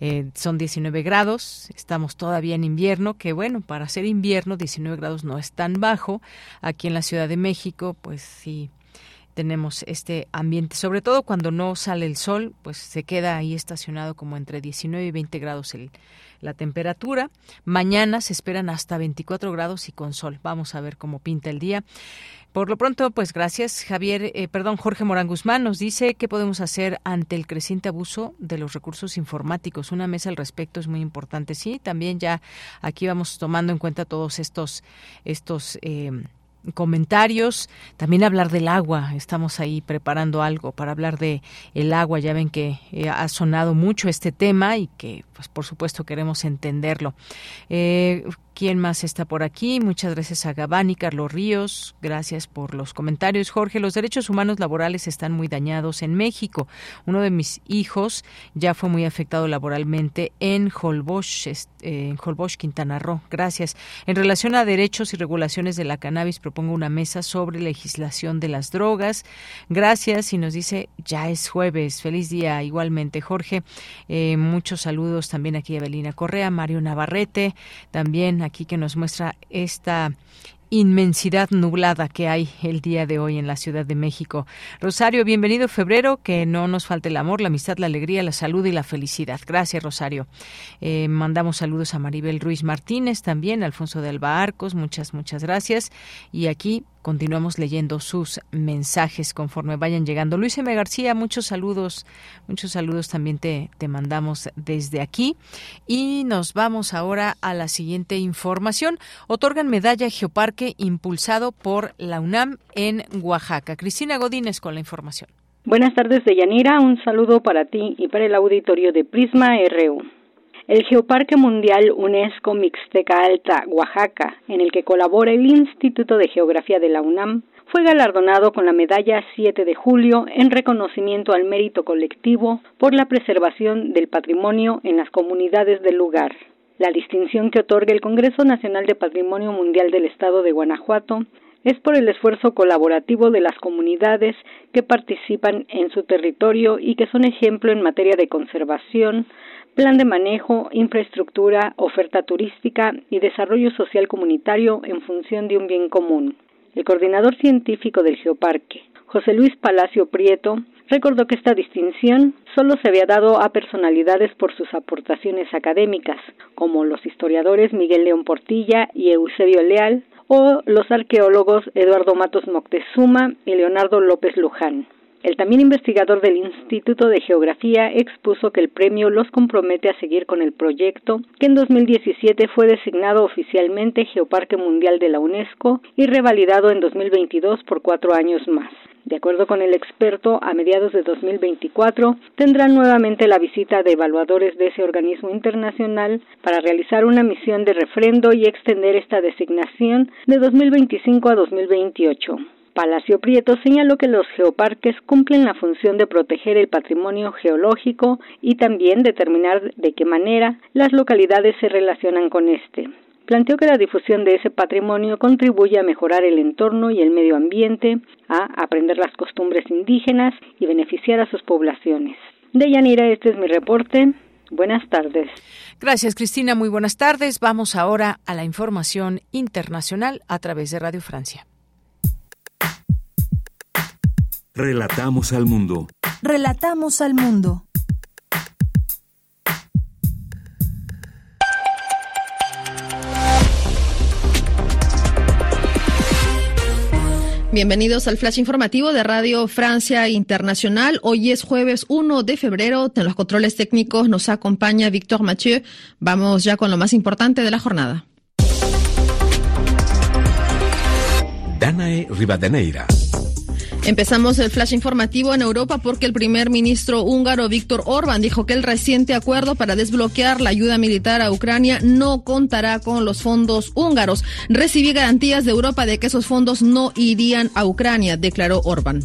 eh, son 19 grados, estamos todavía en invierno, que bueno, para ser invierno 19 grados no es tan bajo. Aquí en la Ciudad de México, pues sí tenemos este ambiente, sobre todo cuando no sale el sol, pues se queda ahí estacionado como entre 19 y 20 grados el, la temperatura. Mañana se esperan hasta 24 grados y con sol. Vamos a ver cómo pinta el día. Por lo pronto, pues gracias, Javier, eh, perdón, Jorge Morán Guzmán nos dice qué podemos hacer ante el creciente abuso de los recursos informáticos. Una mesa al respecto es muy importante. Sí, también ya aquí vamos tomando en cuenta todos estos, estos eh, comentarios, también hablar del agua. Estamos ahí preparando algo para hablar de el agua. Ya ven que eh, ha sonado mucho este tema y que, pues, por supuesto, queremos entenderlo. Eh, ¿Quién más está por aquí? Muchas gracias a Gabani, Carlos Ríos. Gracias por los comentarios. Jorge, los derechos humanos laborales están muy dañados en México. Uno de mis hijos ya fue muy afectado laboralmente en Holbox, en Holbox, Quintana Roo. Gracias. En relación a derechos y regulaciones de la cannabis, propongo una mesa sobre legislación de las drogas. Gracias. Y nos dice, ya es jueves. Feliz día igualmente, Jorge. Eh, muchos saludos también aquí a Belina Correa, Mario Navarrete, también aquí que nos muestra esta inmensidad nublada que hay el día de hoy en la Ciudad de México. Rosario, bienvenido febrero, que no nos falte el amor, la amistad, la alegría, la salud y la felicidad. Gracias, Rosario. Eh, mandamos saludos a Maribel Ruiz Martínez también, Alfonso de Alba Arcos, muchas, muchas gracias. Y aquí continuamos leyendo sus mensajes conforme vayan llegando. Luis M. García, muchos saludos, muchos saludos también te, te mandamos desde aquí. Y nos vamos ahora a la siguiente información. Otorgan medalla Geoparque impulsado por la UNAM en Oaxaca. Cristina Godínez con la información. Buenas tardes, Deyanira. Un saludo para ti y para el auditorio de Prisma RU. El Geoparque Mundial UNESCO Mixteca Alta, Oaxaca, en el que colabora el Instituto de Geografía de la UNAM, fue galardonado con la medalla 7 de julio en reconocimiento al mérito colectivo por la preservación del patrimonio en las comunidades del lugar. La distinción que otorga el Congreso Nacional de Patrimonio Mundial del Estado de Guanajuato es por el esfuerzo colaborativo de las comunidades que participan en su territorio y que son ejemplo en materia de conservación, plan de manejo, infraestructura, oferta turística y desarrollo social comunitario en función de un bien común. El coordinador científico del Geoparque, José Luis Palacio Prieto, recordó que esta distinción solo se había dado a personalidades por sus aportaciones académicas, como los historiadores Miguel León Portilla y Eusebio Leal, o los arqueólogos Eduardo Matos Moctezuma y Leonardo López Luján. El también investigador del Instituto de Geografía expuso que el premio los compromete a seguir con el proyecto, que en 2017 fue designado oficialmente Geoparque Mundial de la UNESCO y revalidado en 2022 por cuatro años más. De acuerdo con el experto, a mediados de 2024 tendrán nuevamente la visita de evaluadores de ese organismo internacional para realizar una misión de refrendo y extender esta designación de 2025 a 2028. Palacio Prieto señaló que los geoparques cumplen la función de proteger el patrimonio geológico y también determinar de qué manera las localidades se relacionan con este planteó que la difusión de ese patrimonio contribuye a mejorar el entorno y el medio ambiente, a aprender las costumbres indígenas y beneficiar a sus poblaciones. De Yanira, este es mi reporte. Buenas tardes. Gracias, Cristina. Muy buenas tardes. Vamos ahora a la información internacional a través de Radio Francia. Relatamos al mundo. Relatamos al mundo. Bienvenidos al flash informativo de Radio Francia Internacional. Hoy es jueves 1 de febrero. En los controles técnicos nos acompaña Víctor Mathieu. Vamos ya con lo más importante de la jornada. Danae Rivadeneira. Empezamos el flash informativo en Europa porque el primer ministro húngaro Víctor Orbán dijo que el reciente acuerdo para desbloquear la ayuda militar a Ucrania no contará con los fondos húngaros. Recibí garantías de Europa de que esos fondos no irían a Ucrania, declaró Orbán.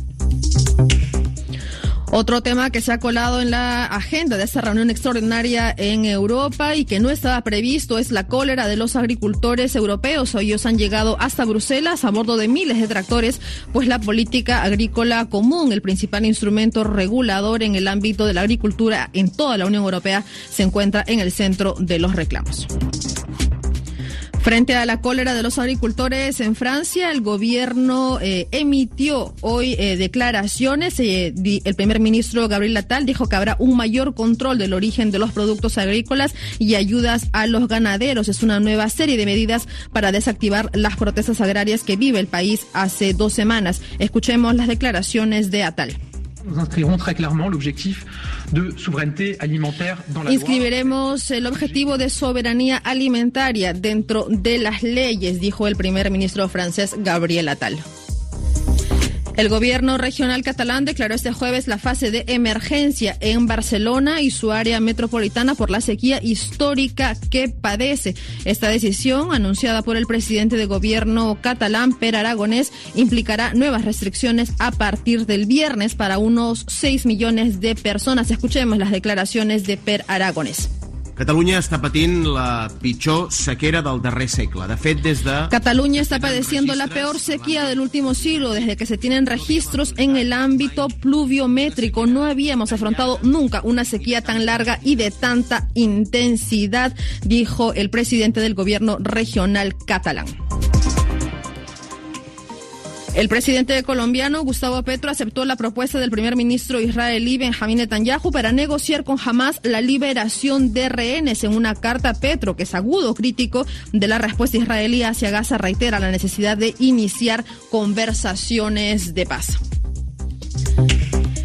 Otro tema que se ha colado en la agenda de esta reunión extraordinaria en Europa y que no estaba previsto es la cólera de los agricultores europeos. Ellos han llegado hasta Bruselas a bordo de miles de tractores, pues la política agrícola común, el principal instrumento regulador en el ámbito de la agricultura en toda la Unión Europea, se encuentra en el centro de los reclamos. Frente a la cólera de los agricultores en Francia, el gobierno eh, emitió hoy eh, declaraciones. Eh, el primer ministro Gabriel Attal dijo que habrá un mayor control del origen de los productos agrícolas y ayudas a los ganaderos. Es una nueva serie de medidas para desactivar las protestas agrarias que vive el país hace dos semanas. Escuchemos las declaraciones de Attal. Inscribiremos el objetivo de soberanía alimentaria dentro de las leyes, dijo el primer ministro francés Gabriel Attal. El gobierno regional catalán declaró este jueves la fase de emergencia en Barcelona y su área metropolitana por la sequía histórica que padece. Esta decisión, anunciada por el presidente de gobierno catalán, Per Aragonés, implicará nuevas restricciones a partir del viernes para unos 6 millones de personas. Escuchemos las declaraciones de Per Aragonés. Catalunya està patint la pitjor sequera del darrer segle. De fet, des de... Cataluña está padeciendo la peor sequía del último siglo desde que se tienen registros en el ámbito pluviométrico. No habíamos afrontado nunca una sequía tan larga y de tanta intensidad, dijo el presidente del gobierno regional catalán. El presidente colombiano Gustavo Petro aceptó la propuesta del primer ministro israelí Benjamín Netanyahu para negociar con Hamas la liberación de rehenes. En una carta, Petro, que es agudo crítico de la respuesta israelí hacia Gaza, reitera la necesidad de iniciar conversaciones de paz.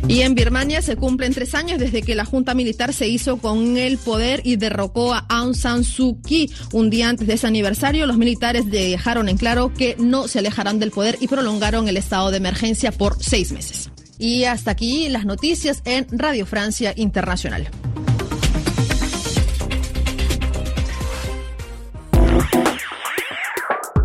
Y en Birmania se cumplen tres años desde que la Junta Militar se hizo con el poder y derrocó a Aung San Suu Kyi. Un día antes de ese aniversario, los militares dejaron en claro que no se alejarán del poder y prolongaron el estado de emergencia por seis meses. Y hasta aquí las noticias en Radio Francia Internacional.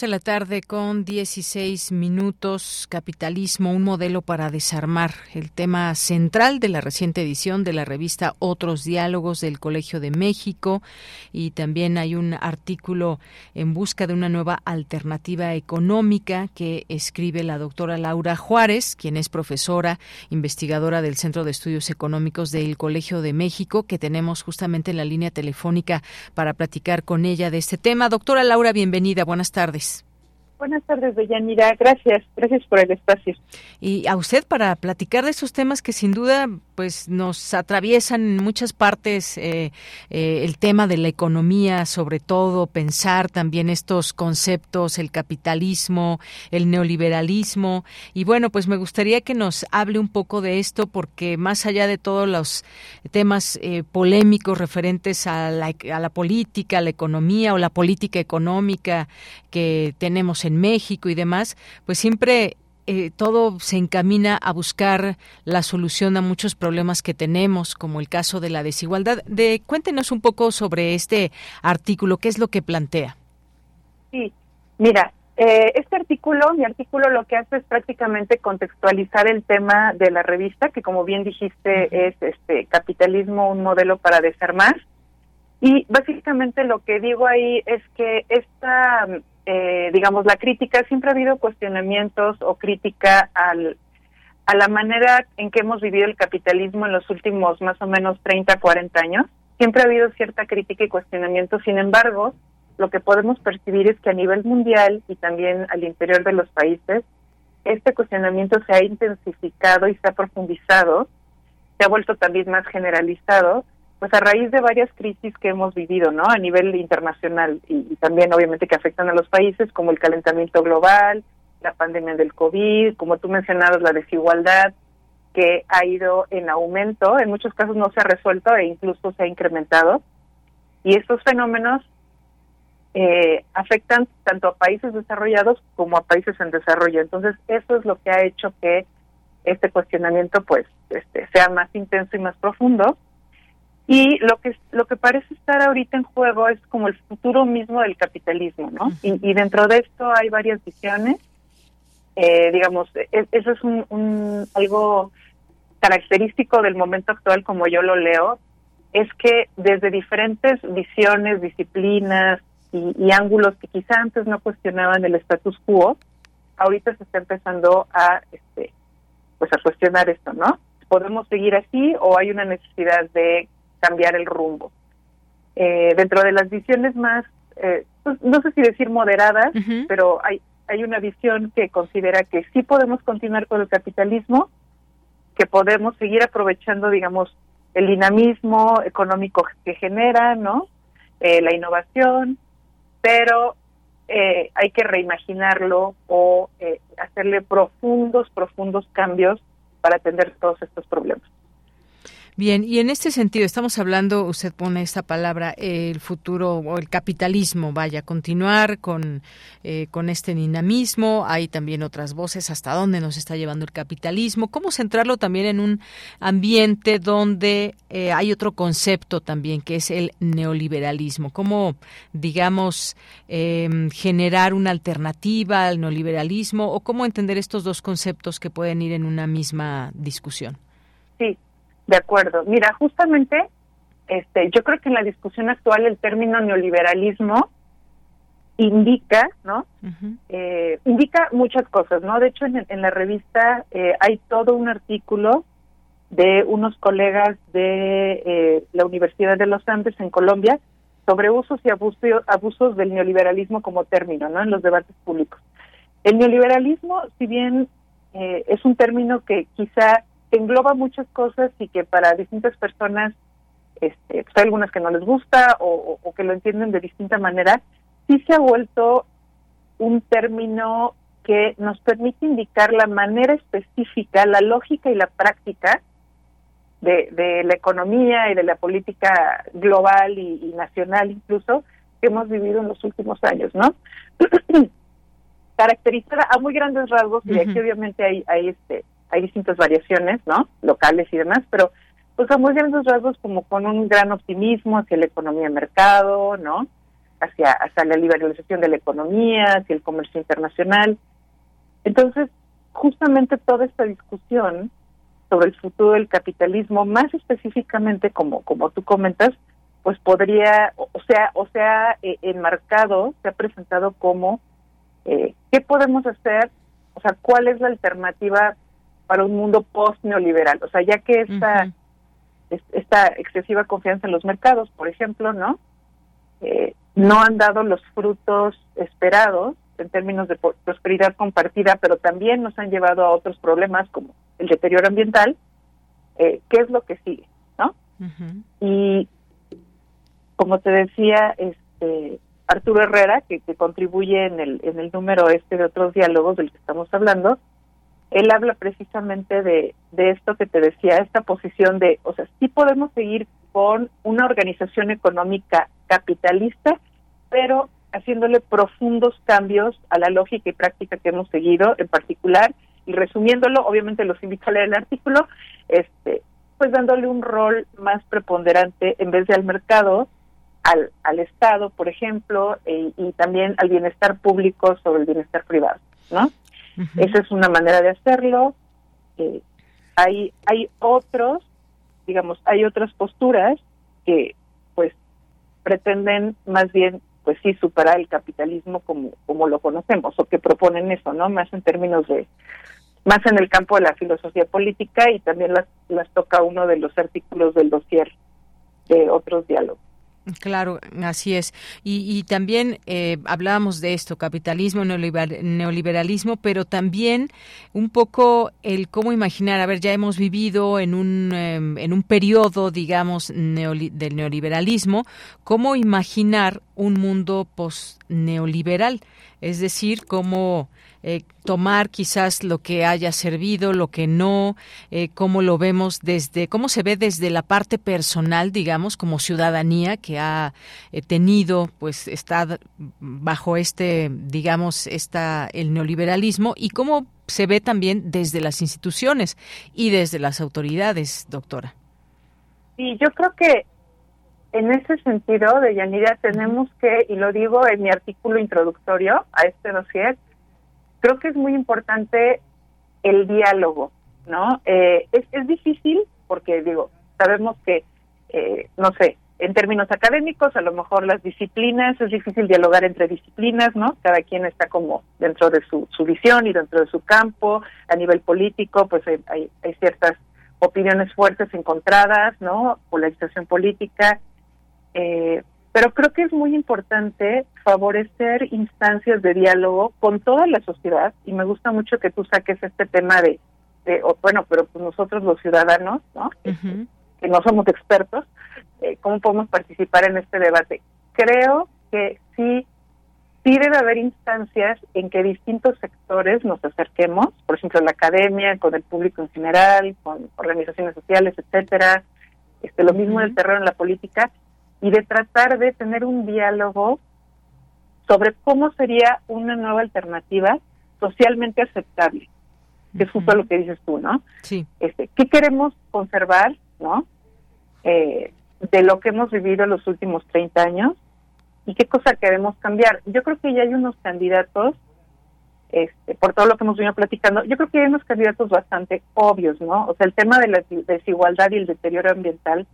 De la tarde con 16 minutos. Capitalismo, un modelo para desarmar. El tema central de la reciente edición de la revista Otros Diálogos del Colegio de México. Y también hay un artículo en busca de una nueva alternativa económica que escribe la doctora Laura Juárez, quien es profesora, investigadora del Centro de Estudios Económicos del Colegio de México, que tenemos justamente en la línea telefónica para platicar con ella de este tema. Doctora Laura, bienvenida. Buenas tardes. choice. Buenas tardes, Deyanira. Gracias, gracias por el espacio. Y a usted para platicar de esos temas que sin duda pues nos atraviesan en muchas partes eh, eh, el tema de la economía, sobre todo pensar también estos conceptos, el capitalismo, el neoliberalismo. Y bueno, pues me gustaría que nos hable un poco de esto porque más allá de todos los temas eh, polémicos referentes a la, a la política, a la economía o la política económica que tenemos en México y demás, pues siempre eh, todo se encamina a buscar la solución a muchos problemas que tenemos, como el caso de la desigualdad. De, cuéntenos un poco sobre este artículo, qué es lo que plantea. Sí, mira, eh, este artículo, mi artículo lo que hace es prácticamente contextualizar el tema de la revista, que como bien dijiste es este capitalismo, un modelo para desarmar. Y básicamente lo que digo ahí es que esta eh, digamos, la crítica, siempre ha habido cuestionamientos o crítica al, a la manera en que hemos vivido el capitalismo en los últimos más o menos 30, 40 años. Siempre ha habido cierta crítica y cuestionamiento, sin embargo, lo que podemos percibir es que a nivel mundial y también al interior de los países, este cuestionamiento se ha intensificado y se ha profundizado, se ha vuelto también más generalizado pues a raíz de varias crisis que hemos vivido, ¿no? A nivel internacional y, también obviamente que afectan a los países, como el calentamiento global, la pandemia del COVID, como tú mencionabas, la desigualdad que ha ido en aumento, en muchos casos no se ha resuelto e incluso se ha incrementado. Y estos fenómenos eh, afectan tanto a países desarrollados como a países en desarrollo. Entonces, eso es lo que ha hecho que este cuestionamiento pues este, sea más intenso y más profundo y lo que lo que parece estar ahorita en juego es como el futuro mismo del capitalismo, ¿no? y, dentro de esto hay varias visiones. Eh, digamos, e, eso es un, algo característico del momento actual, como yo lo leo, es que desde diferentes visiones, disciplinas y, y ángulos que quizá antes no cuestionaban el status quo, ahorita se está empezando a, este, pues a cuestionar esto, ¿no? ¿Podemos seguir así o hay una necesidad de cambiar el rumbo. Eh, dentro de las visiones más, eh, pues, no sé si decir moderadas, pero hay, hay una visión que considera que sí podemos continuar con el capitalismo, que podemos seguir aprovechando, digamos, el dinamismo económico que genera, ¿no? Eh, la innovación, pero hay que reimaginarlo o hacerle profundos, profundos cambios para atender todos estos problemas. Bien, y en este sentido estamos hablando, usted pone esta palabra, el futuro o el capitalismo, vaya, continuar con, eh, con este dinamismo. Hay también otras voces, hasta dónde nos está llevando el capitalismo, cómo centrarlo también en un ambiente donde eh, hay otro concepto también, que es el neoliberalismo. Cómo, digamos, em, generar una alternativa al neoliberalismo o cómo entender estos dos conceptos que pueden ir en una misma discusión. Sí, de acuerdo. Mira, justamente, este, yo creo que en la discusión actual el término neoliberalismo indica, ¿no? eh, indica muchas cosas, ¿no? De hecho, en, en la revista eh, hay todo un artículo de unos colegas de eh, la Universidad de los Andes en Colombia sobre usos y abusos, abusos del neoliberalismo como término, ¿no? En los debates públicos. El neoliberalismo, si bien eh, es un término que quizá engloba muchas cosas y que para distintas personas, este, pues hay algunas que no les gusta o, que lo entienden de distinta manera, sí se ha vuelto un término que nos permite indicar la manera específica, la lógica y la práctica de, de la economía y de la política global y, nacional incluso que hemos vivido en los últimos años, ¿no? [CLEARS THROAT] Caracterizada a muy grandes rasgos, y aquí obviamente hay, hay este hay distintas variaciones, ¿no? Locales y demás, pero pues a muy grandes rasgos como con un gran optimismo hacia la economía de mercado, ¿no? Hacia, hacia la liberalización de la economía, hacia el comercio internacional. Entonces, justamente toda esta discusión sobre el futuro del capitalismo, más específicamente como, como tú comentas, pues podría, o sea, o sea, eh, enmarcado, se ha presentado como eh, qué podemos hacer, o sea, cuál es la alternativa para un mundo post-neoliberal. O sea, ya que esta, esta excesiva confianza en los mercados, por ejemplo, ¿no? Eh, no han dado los frutos esperados en términos de prosperidad compartida, pero también nos han llevado a otros problemas como el deterioro ambiental, eh, ¿qué es lo que sigue? ¿no? Y como te decía, este Arturo Herrera, que, que, contribuye en el, en el número este de otros diálogos del que estamos hablando, él habla precisamente de, esto que te decía, esta posición de, o sea, sí podemos seguir con una organización económica capitalista, pero haciéndole profundos cambios a la lógica y práctica que hemos seguido, en particular, y resumiéndolo, obviamente los invito a leer el artículo, este, pues dándole un rol más preponderante en vez de al mercado, al, al Estado, por ejemplo, e, y también al bienestar público sobre el bienestar privado, ¿no? Esa es una manera de hacerlo. Eh, hay, hay otros, digamos, hay otras posturas que, pues, pretenden más bien, pues sí, superar el capitalismo como, como lo conocemos, o que proponen eso, ¿no? Más en términos de, más en el campo de la filosofía política y también las, las toca uno de los artículos del dossier de otros diálogos. Claro, así es. Y, también eh, hablábamos de esto, capitalismo, neoliberalismo, pero también un poco el cómo imaginar, a ver, ya hemos vivido en un, em, en un periodo, digamos, del neoliberalismo, cómo imaginar un mundo post-neoliberal, es decir, cómo eh, tomar quizás lo que haya servido, lo que no, eh, cómo lo vemos desde, cómo se ve desde la parte personal, digamos, como ciudadanía que ha eh, tenido, pues está bajo este, digamos, esta, el neoliberalismo y cómo se ve también desde las instituciones y desde las autoridades, doctora. Sí, yo creo que en ese sentido, de Yanira, tenemos que, y lo digo en mi artículo introductorio a este dossier, creo que es muy importante el diálogo, ¿no? Eh, es, es difícil porque, digo, sabemos que, eh, no sé, en términos académicos, a lo mejor las disciplinas, es difícil dialogar entre disciplinas, ¿no? Cada quien está como dentro de su, su visión y dentro de su campo. A nivel político, pues hay, hay ciertas opiniones fuertes encontradas, ¿no? Polarización política. Eh, pero creo que es muy importante favorecer instancias de diálogo con toda la sociedad y me gusta mucho que tú saques este tema de, de bueno, pero pues nosotros los ciudadanos, ¿no? Que no somos expertos, eh, ¿cómo podemos participar en este debate? Creo que sí, sí debe haber instancias en que distintos sectores nos acerquemos, por ejemplo, la academia, con el público en general, con organizaciones sociales, etcétera, este, lo mismo en el terreno en la política, y de tratar de tener un diálogo sobre cómo sería una nueva alternativa socialmente aceptable, que es justo lo que dices tú, ¿no? Sí. Este, ¿Qué queremos conservar, ¿no? Eh, de lo que hemos vivido en los últimos 30 años y qué cosa queremos cambiar. Yo creo que ya hay unos candidatos, este, por todo lo que hemos venido platicando, yo creo que hay unos candidatos bastante obvios, ¿no? O sea, el tema de la desigualdad y el deterioro ambiental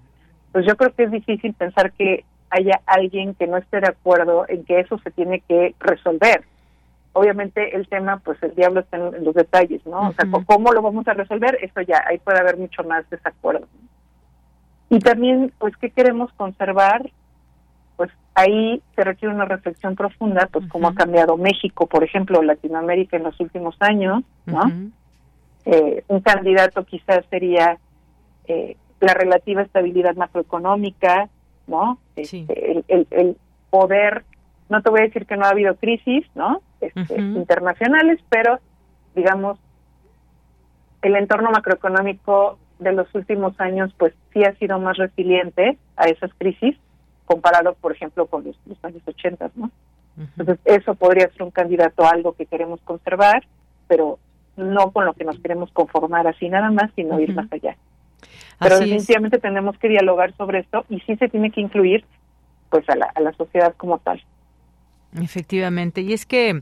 pues yo creo que es difícil pensar que haya alguien que no esté de acuerdo en que eso se tiene que resolver. Obviamente el tema, pues el diablo está en, los detalles, ¿no? O sea, ¿cómo lo vamos a resolver? Eso ya, ahí puede haber mucho más desacuerdo. Y también, pues, ¿qué queremos conservar? Pues ahí se requiere una reflexión profunda, pues cómo ha cambiado México, por ejemplo, Latinoamérica en los últimos años, ¿no? eh, un candidato quizás sería eh, la relativa estabilidad macroeconómica, ¿no? Este, el, poder, no te voy a decir que no ha habido crisis, ¿no? Este, internacionales, pero digamos, el entorno macroeconómico de los últimos años, pues sí ha sido más resiliente a esas crisis, comparado, por ejemplo, con los, años 80, ¿no? Entonces, eso podría ser un candidato a algo que queremos conservar, pero no con lo que nos queremos conformar así nada más, sino ir más allá. Pero definitivamente tenemos que dialogar sobre esto y sí se tiene que incluir pues a la, a la sociedad como tal. Efectivamente, y es que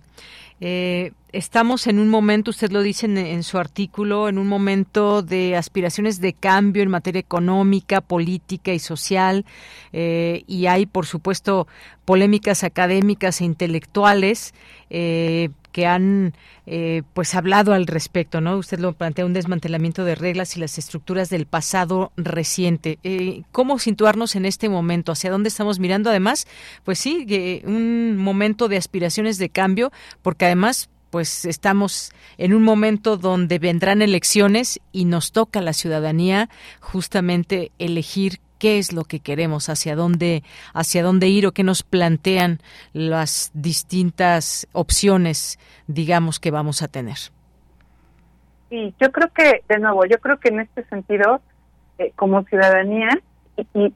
eh, estamos en un momento, usted lo dice en, su artículo, en un momento de aspiraciones de cambio en materia económica, política y social, eh, y hay, por supuesto, polémicas académicas e intelectuales eh, que han pues hablado al respecto, ¿no? Usted lo plantea un desmantelamiento de reglas y las estructuras del pasado reciente. ¿Cómo situarnos en este momento? ¿Hacia dónde estamos mirando? Además, pues sí, un momento de aspiraciones de cambio, porque además pues estamos en un momento donde vendrán elecciones y nos toca a la ciudadanía justamente elegir qué es lo que queremos, hacia dónde, hacia dónde ir o qué nos plantean las distintas opciones, digamos, que vamos a tener. Sí, yo creo que, de nuevo, yo creo que en este sentido, eh, como ciudadanía, y,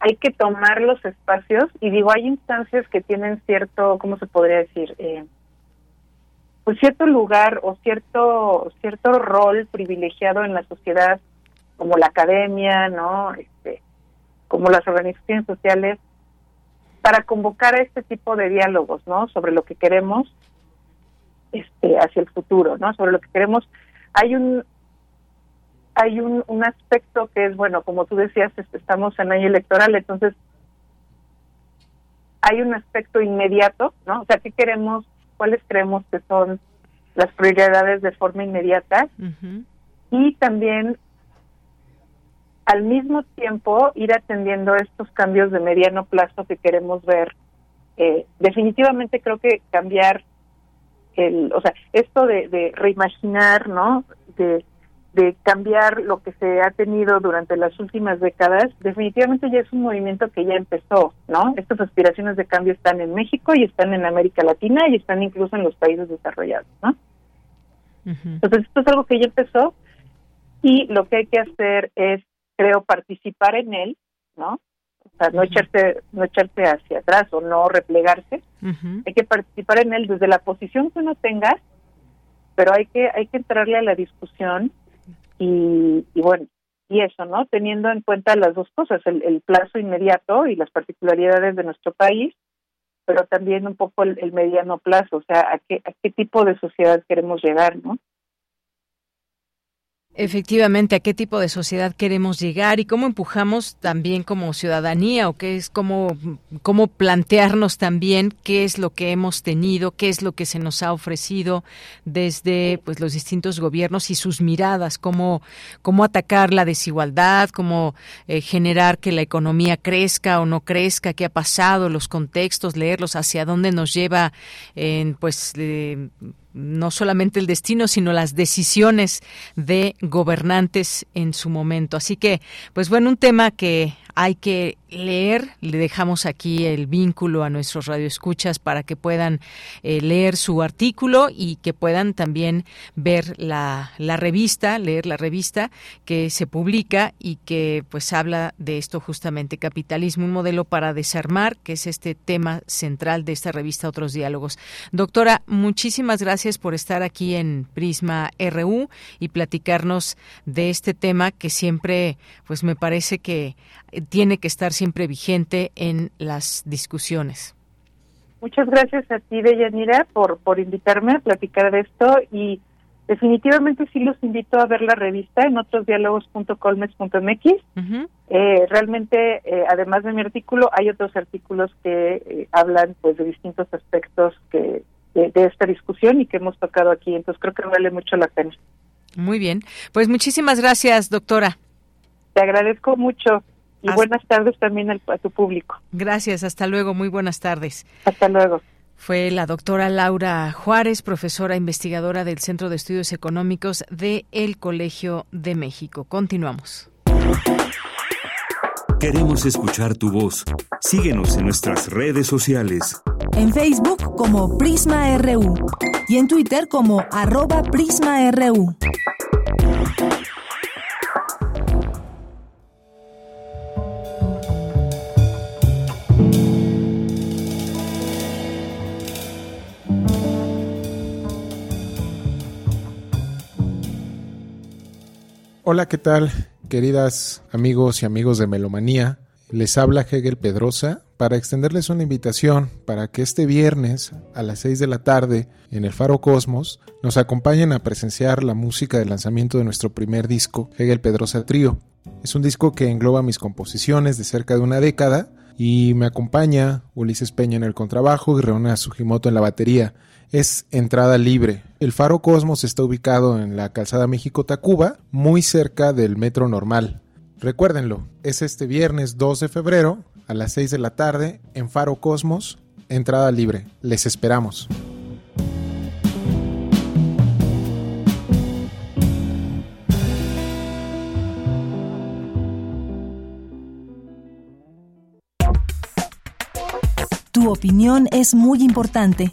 hay que tomar los espacios, y digo, hay instancias que tienen cierto, ¿cómo se podría decir? Eh, pues cierto lugar o cierto cierto rol privilegiado en la sociedad como la academia, ¿no? Este, como las organizaciones sociales, para convocar a este tipo de diálogos, ¿no? Sobre lo que queremos este, hacia el futuro, ¿no? Sobre lo que queremos. Hay un hay un, un aspecto que es, bueno, como tú decías, estamos en año electoral, entonces hay un aspecto inmediato, ¿no? O sea, ¿qué queremos? ¿Cuáles creemos que son las prioridades de forma inmediata? Y también al mismo tiempo ir atendiendo estos cambios de mediano plazo que queremos ver. Eh, definitivamente creo que cambiar el, o sea, esto de, reimaginar, ¿no? De, de cambiar lo que se ha tenido durante las últimas décadas, definitivamente ya es un movimiento que ya empezó, ¿no? Estas aspiraciones de cambio están en México y están en América Latina y están incluso en los países desarrollados, ¿no? Entonces, esto es algo que ya empezó y lo que hay que hacer es creo, participar en él, ¿no? O sea, no echarse, no echarse hacia atrás o no replegarse. Hay que participar en él desde la posición que uno tenga, pero hay que, hay que entrarle a la discusión y, bueno, y eso, ¿no? Teniendo en cuenta las dos cosas, el, plazo inmediato y las particularidades de nuestro país, pero también un poco el, el mediano plazo, o sea, a qué, a qué tipo de sociedad queremos llegar, ¿no? Efectivamente, a qué tipo de sociedad queremos llegar y cómo empujamos también como ciudadanía o qué es cómo, cómo plantearnos también qué es lo que hemos tenido, qué es lo que se nos ha ofrecido desde pues los distintos gobiernos y sus miradas, cómo, cómo atacar la desigualdad, cómo eh, generar que la economía crezca o no crezca, qué ha pasado, los contextos, leerlos, hacia dónde nos lleva en pues no solamente el destino, sino las decisiones de gobernantes en su momento. Así que, pues bueno, un tema que hay que leer. Le dejamos aquí el vínculo a nuestros radioescuchas para que puedan eh, leer su artículo y que puedan también ver la, la, revista, leer la revista que se publica y que pues habla de esto justamente, capitalismo, un modelo para desarmar, que es este tema central de esta revista Otros Diálogos. Doctora, muchísimas gracias por estar aquí en Prisma RU y platicarnos de este tema que siempre pues me parece que tiene que estar siempre vigente en las discusiones. Muchas gracias a ti, Deyanira, por, por invitarme a platicar de esto y definitivamente sí los invito a ver la revista en otros.diálogos.colmes.mx. eh, realmente, eh, además de mi artículo, hay otros artículos que eh, hablan pues de distintos aspectos que de, de, esta discusión y que hemos tocado aquí. Entonces creo que vale mucho la pena. Muy bien. Pues muchísimas gracias, doctora. Te agradezco mucho. Y buenas tardes también a tu público. Gracias, hasta luego, muy buenas tardes. Hasta luego. Fue la doctora Laura Juárez, profesora investigadora del Centro de Estudios Económicos de El Colegio de México. Continuamos. Queremos escuchar tu voz. Síguenos en nuestras redes sociales. En Facebook como Prisma RU y en Twitter como arroba PrismaRU. Hola, ¿qué tal? Queridas amigos y amigos de Melomanía, les habla Hegel Pedrosa para extenderles una invitación para que este viernes a las 6 de la tarde en el Faro Cosmos nos acompañen a presenciar la música del lanzamiento de nuestro primer disco, Hegel Pedrosa Trío. Es un disco que engloba mis composiciones de cerca de una década Y me acompaña Ulises Peña en el contrabajo y Reona Sugimoto en la batería. Es entrada libre. El Faro Cosmos está ubicado en la calzada México-Tacuba, muy cerca del metro normal. Recuérdenlo, es este viernes 2 de febrero a las 6 de la tarde en Faro Cosmos, entrada libre. Les esperamos. Tu opinión es muy importante.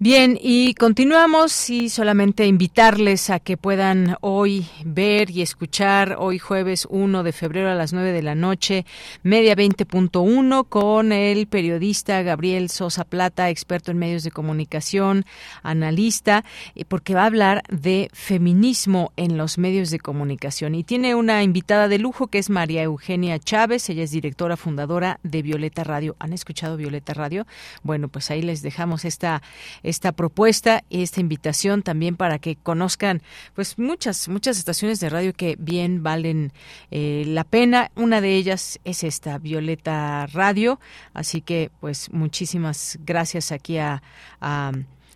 Bien, y continuamos y solamente invitarles a que puedan hoy ver y escuchar hoy jueves 1 de febrero a las 9 de la noche, media 20.1 con el periodista Gabriel Sosa Plata, experto en medios de comunicación, analista, eh, porque va a hablar de feminismo en los medios de comunicación. Y tiene una invitada de lujo que es María Eugenia Chávez, ella es directora fundadora de Violeta Radio. ¿Han escuchado Violeta Radio? Bueno, pues ahí les dejamos esta esta propuesta y esta invitación también para que conozcan pues muchas muchas estaciones de radio que bien valen eh, la pena una de ellas es esta Violeta Radio así que pues muchísimas gracias aquí a, a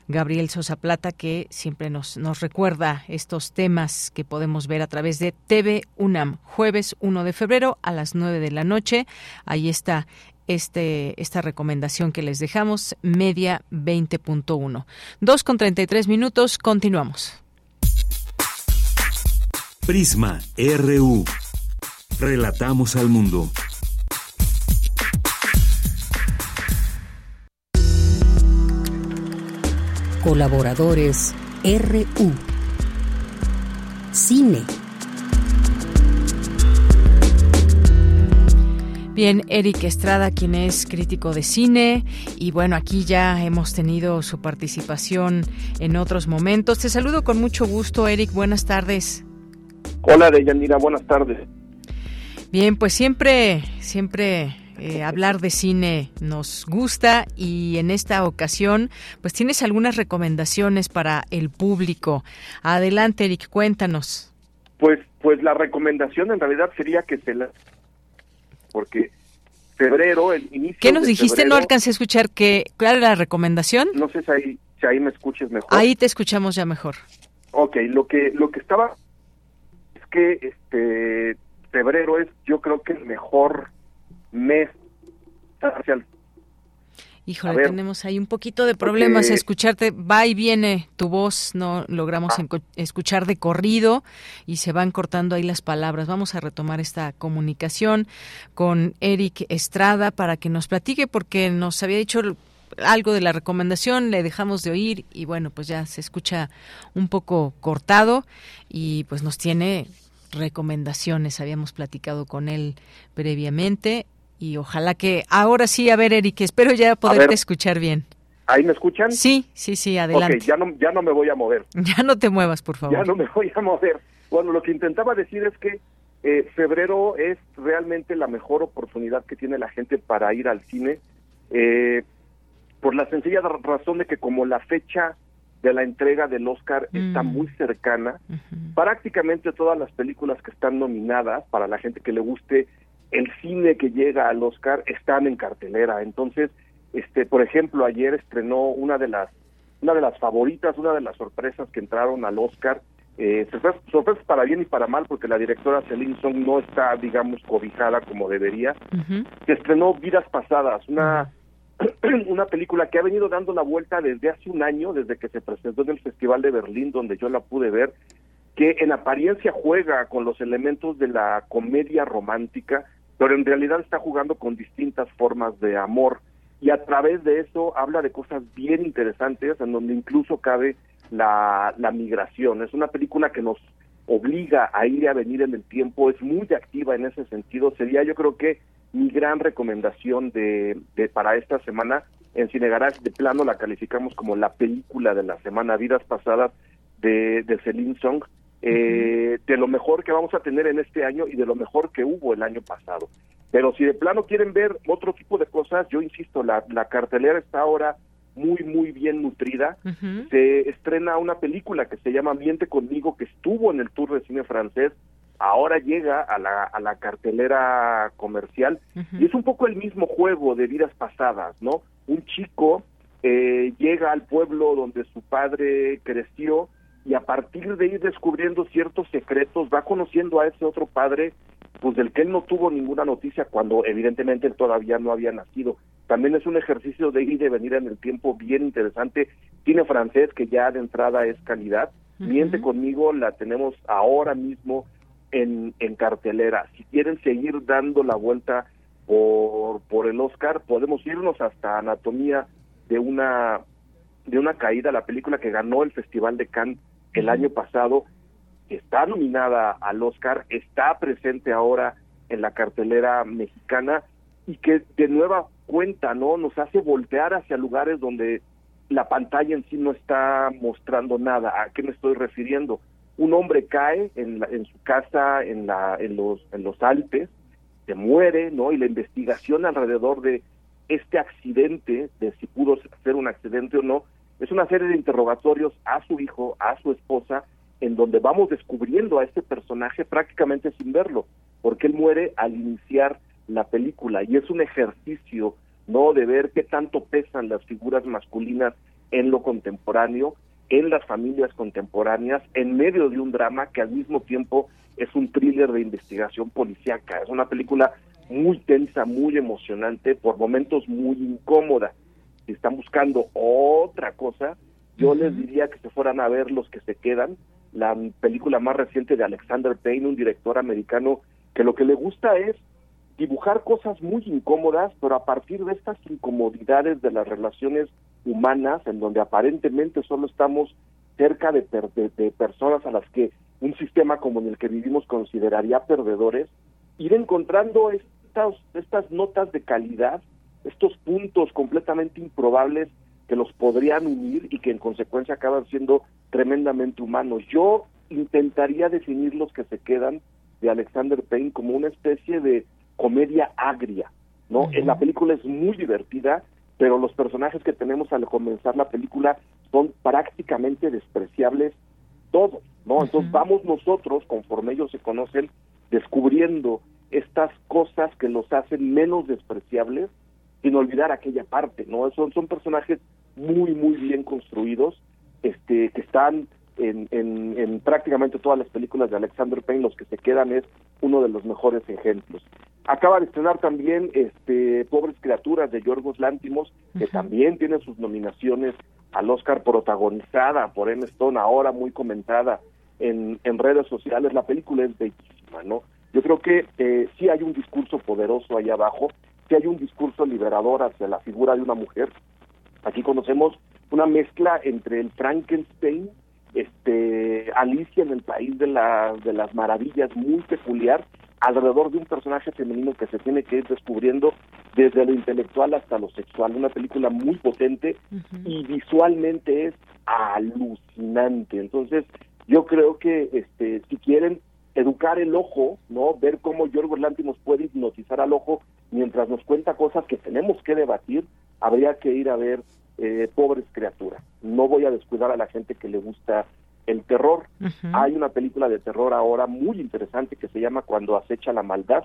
Gabriel Sosa Plata, que siempre nos, nos recuerda estos temas que podemos ver a través de TV UNAM, jueves 1 de febrero a las 9 de la noche. Ahí está este, esta recomendación que les dejamos, media 20.1. 2 con 33 minutos, continuamos. Prisma RU. Relatamos al mundo. Colaboradores RU. Cine. Bien, Eric Estrada, quien es crítico de cine, y bueno, aquí ya hemos tenido su participación en otros momentos. Te saludo con mucho gusto, Eric. Buenas tardes. Hola, Deyanira. Buenas tardes. Bien, pues siempre, siempre eh, hablar de cine nos gusta y en esta ocasión, pues tienes algunas recomendaciones para el público. Adelante, Eric, cuéntanos. Pues, pues la recomendación en realidad sería que se la porque febrero, el inicio. ¿Qué nos dijiste? no alcancé a escuchar que, ¿cuál era la recomendación? No sé si ahí, si ahí me escuches mejor. Ahí te escuchamos ya mejor. Ok, lo que, lo que estaba es que este febrero es, yo creo que el mejor mes hacia el Híjole, tenemos ahí un poquito de problemas. Escucharte, va y viene tu voz, no logramos ah. escuchar de corrido y se van cortando ahí las palabras. Vamos a retomar esta comunicación con Eric Estrada para que nos platique, porque nos había dicho algo de la recomendación, le dejamos de oír y bueno, pues ya se escucha un poco cortado y pues nos tiene recomendaciones. Habíamos platicado con él previamente y ojalá que ahora sí, a ver, Eric, espero ya poderte escuchar bien. ¿Ahí me escuchan? Sí, sí, sí, adelante. Ok, ya no, ya no me voy a mover. [LAUGHS] Ya no te muevas, por favor. Ya no me voy a mover. Bueno, lo que intentaba decir es que eh, febrero es realmente la mejor oportunidad que tiene la gente para ir al cine, eh, por la sencilla razón de que como la fecha de la entrega del Oscar está mm. muy cercana, prácticamente todas las películas que están nominadas, para la gente que le guste el cine que llega al Oscar están en cartelera. Entonces, este, por ejemplo, ayer estrenó una de las una de las favoritas, una de las sorpresas que entraron al Oscar, eh, sorpresas, para bien y para mal, porque la directora Celine Song no está, digamos, cobijada como debería. Se estrenó Vidas Pasadas, una [CLEARS THROAT] una película que ha venido dando la vuelta desde hace un año, desde que se presentó en el Festival de Berlín, donde yo la pude ver, que en apariencia juega con los elementos de la comedia romántica, pero en realidad está jugando con distintas formas de amor y a través de eso habla de cosas bien interesantes en donde incluso cabe la, la migración. Es una película que nos obliga a ir y a venir en el tiempo, es muy activa en ese sentido. Sería yo creo que mi gran recomendación de, de para esta semana en Cine de plano la calificamos como la película de la semana, Vidas Pasadas de, de Celine Song eh, de lo mejor que vamos a tener en este año y de lo mejor que hubo el año pasado. Pero si de plano quieren ver otro tipo de cosas, yo insisto, la, la cartelera está ahora muy, muy bien nutrida. Se estrena una película que se llama Miente conmigo, que estuvo en el tour de cine francés, ahora llega a la, a la cartelera comercial y es un poco el mismo juego de vidas pasadas, ¿no? Un chico eh, llega al pueblo donde su padre creció y a partir de ir descubriendo ciertos secretos va conociendo a ese otro padre pues del que él no tuvo ninguna noticia cuando evidentemente él todavía no había nacido. También es un ejercicio de ir y de venir en el tiempo bien interesante. Cine francés que ya de entrada es calidad. Miente conmigo, la tenemos ahora mismo en, en cartelera. Si quieren seguir dando la vuelta por, por el Oscar, podemos irnos hasta Anatomía de una de una caída, la película que ganó el Festival de Cannes el año pasado, está nominada al Oscar, está presente ahora en la cartelera mexicana y que de nueva cuenta, ¿no? Nos hace voltear hacia lugares donde la pantalla en sí no está mostrando nada. ¿A qué me estoy refiriendo? Un hombre cae en, en su casa en, la, en, los, en los Alpes, se muere, ¿no? Y la investigación alrededor de este accidente, de si pudo ser un accidente o no, es una serie de interrogatorios a su hijo, a su esposa, en donde vamos descubriendo a este personaje prácticamente sin verlo, porque él muere al iniciar la película y es un ejercicio, ¿no? De ver qué tanto pesan las figuras masculinas en lo contemporáneo, en las familias contemporáneas, en medio de un drama que al mismo tiempo es un thriller de investigación policíaca. Es una película muy tensa, muy emocionante, por momentos muy incómoda. Si están buscando otra cosa, yo les diría que se fueran a ver los que se quedan, la película más reciente de Alexander Payne, un director americano que lo que le gusta es dibujar cosas muy incómodas, pero a partir de estas incomodidades de las relaciones humanas, en donde aparentemente solo estamos cerca de, de, personas a las que un sistema como en el que vivimos consideraría perdedores, ir encontrando estas, estas notas de calidad, estos puntos completamente improbables que los podrían unir y que en consecuencia acaban siendo tremendamente humanos. Yo intentaría definir los que se quedan de Alexander Payne como una especie de comedia agria, ¿no? En la película es muy divertida, pero los personajes que tenemos al comenzar la película son prácticamente despreciables todos, ¿no? Entonces vamos nosotros, conforme ellos se conocen, descubriendo estas cosas que los hacen menos despreciables sin olvidar aquella parte, ¿no? Son, son personajes muy, muy bien construidos, este, que están en, en, prácticamente todas las películas de Alexander Payne, los que se quedan es uno de los mejores ejemplos. Acaba de estrenar también este Pobres Criaturas de Yorgos Lántimos, que también tiene sus nominaciones al Oscar protagonizada por Emma Stone, ahora muy comentada en, en redes sociales. La película es bellísima, ¿no? Yo creo que eh, sí hay un discurso poderoso ahí abajo, sí hay un discurso liberador hacia la figura de una mujer. Aquí conocemos una mezcla entre el Frankenstein, este Alicia en el país de, la, de las maravillas, muy peculiar, alrededor de un personaje femenino que se tiene que ir descubriendo desde lo intelectual hasta lo sexual. Una película muy potente y visualmente es alucinante. Entonces, yo creo que este si quieren educar el ojo, ¿no? Ver cómo Yorgos Lántimos puede hipnotizar al ojo mientras nos cuenta cosas que tenemos que debatir, habría que ir a ver eh, pobres criaturas. No voy a descuidar a la gente que le gusta el terror. Hay una película de terror ahora muy interesante que se llama Cuando acecha la maldad.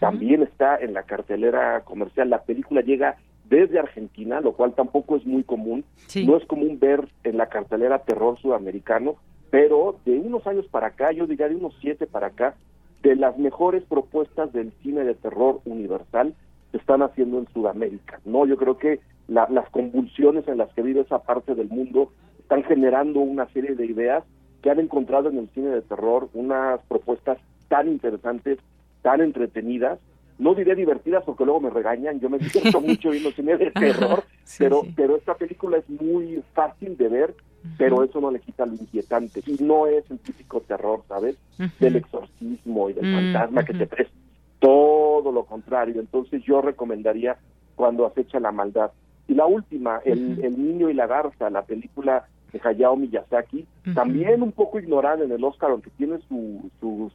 También está en la cartelera comercial. La película llega desde Argentina, lo cual tampoco es muy común. No es común ver en la cartelera terror sudamericano, pero de unos años para acá, yo diría de unos siete para acá, de las mejores propuestas del cine de terror universal se están haciendo en Sudamérica. No, yo creo que las convulsiones en las que vive esa parte del mundo están generando una serie de ideas que han encontrado en el cine de terror unas propuestas tan interesantes, tan entretenidas, no diré divertidas porque luego me regañan, yo me divierto [LAUGHS] mucho viendo cine de terror, pero, pero esta película es muy fácil de ver, pero eso no le quita lo inquietante, y no es el típico terror, ¿sabes? Del exorcismo y del fantasma que te presta, todo lo contrario, entonces yo recomendaría cuando acecha la maldad. Y la última, el, el Niño y la Garza, la película de Hayao Miyazaki, también un poco ignorada en el Oscar, aunque tiene su, sus,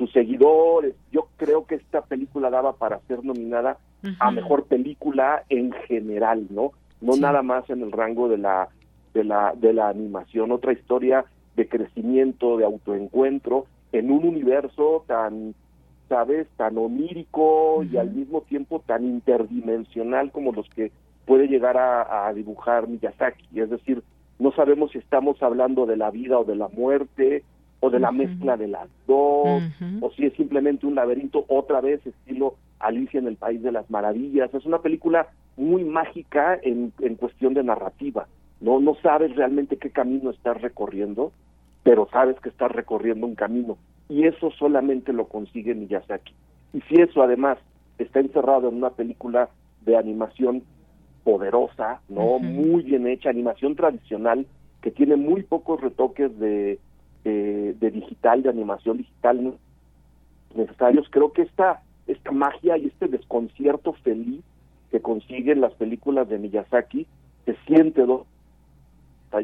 sus seguidores. Yo creo que esta película daba para ser nominada a mejor película en general, ¿no? no nada más en el rango de la, de la, de la animación, otra historia de crecimiento, de autoencuentro, en un universo tan, sabes, tan onírico y al mismo tiempo tan interdimensional como los que puede llegar a, a dibujar Miyazaki. Es decir, no sabemos si estamos hablando de la vida o de la muerte, o de la mezcla de las dos, o si es simplemente un laberinto, otra vez estilo Alicia en el País de las Maravillas. Es una película muy mágica en, en cuestión de narrativa. No, no sabes realmente qué camino estás recorriendo, pero sabes que estás recorriendo un camino. Y eso solamente lo consigue Miyazaki. Y si eso además está encerrado en una película de animación poderosa, no muy bien hecha, animación tradicional, que tiene muy pocos retoques de, de, de digital, de animación digital necesarios. Creo que esta, esta magia y este desconcierto feliz que consiguen las películas de Miyazaki se siente dos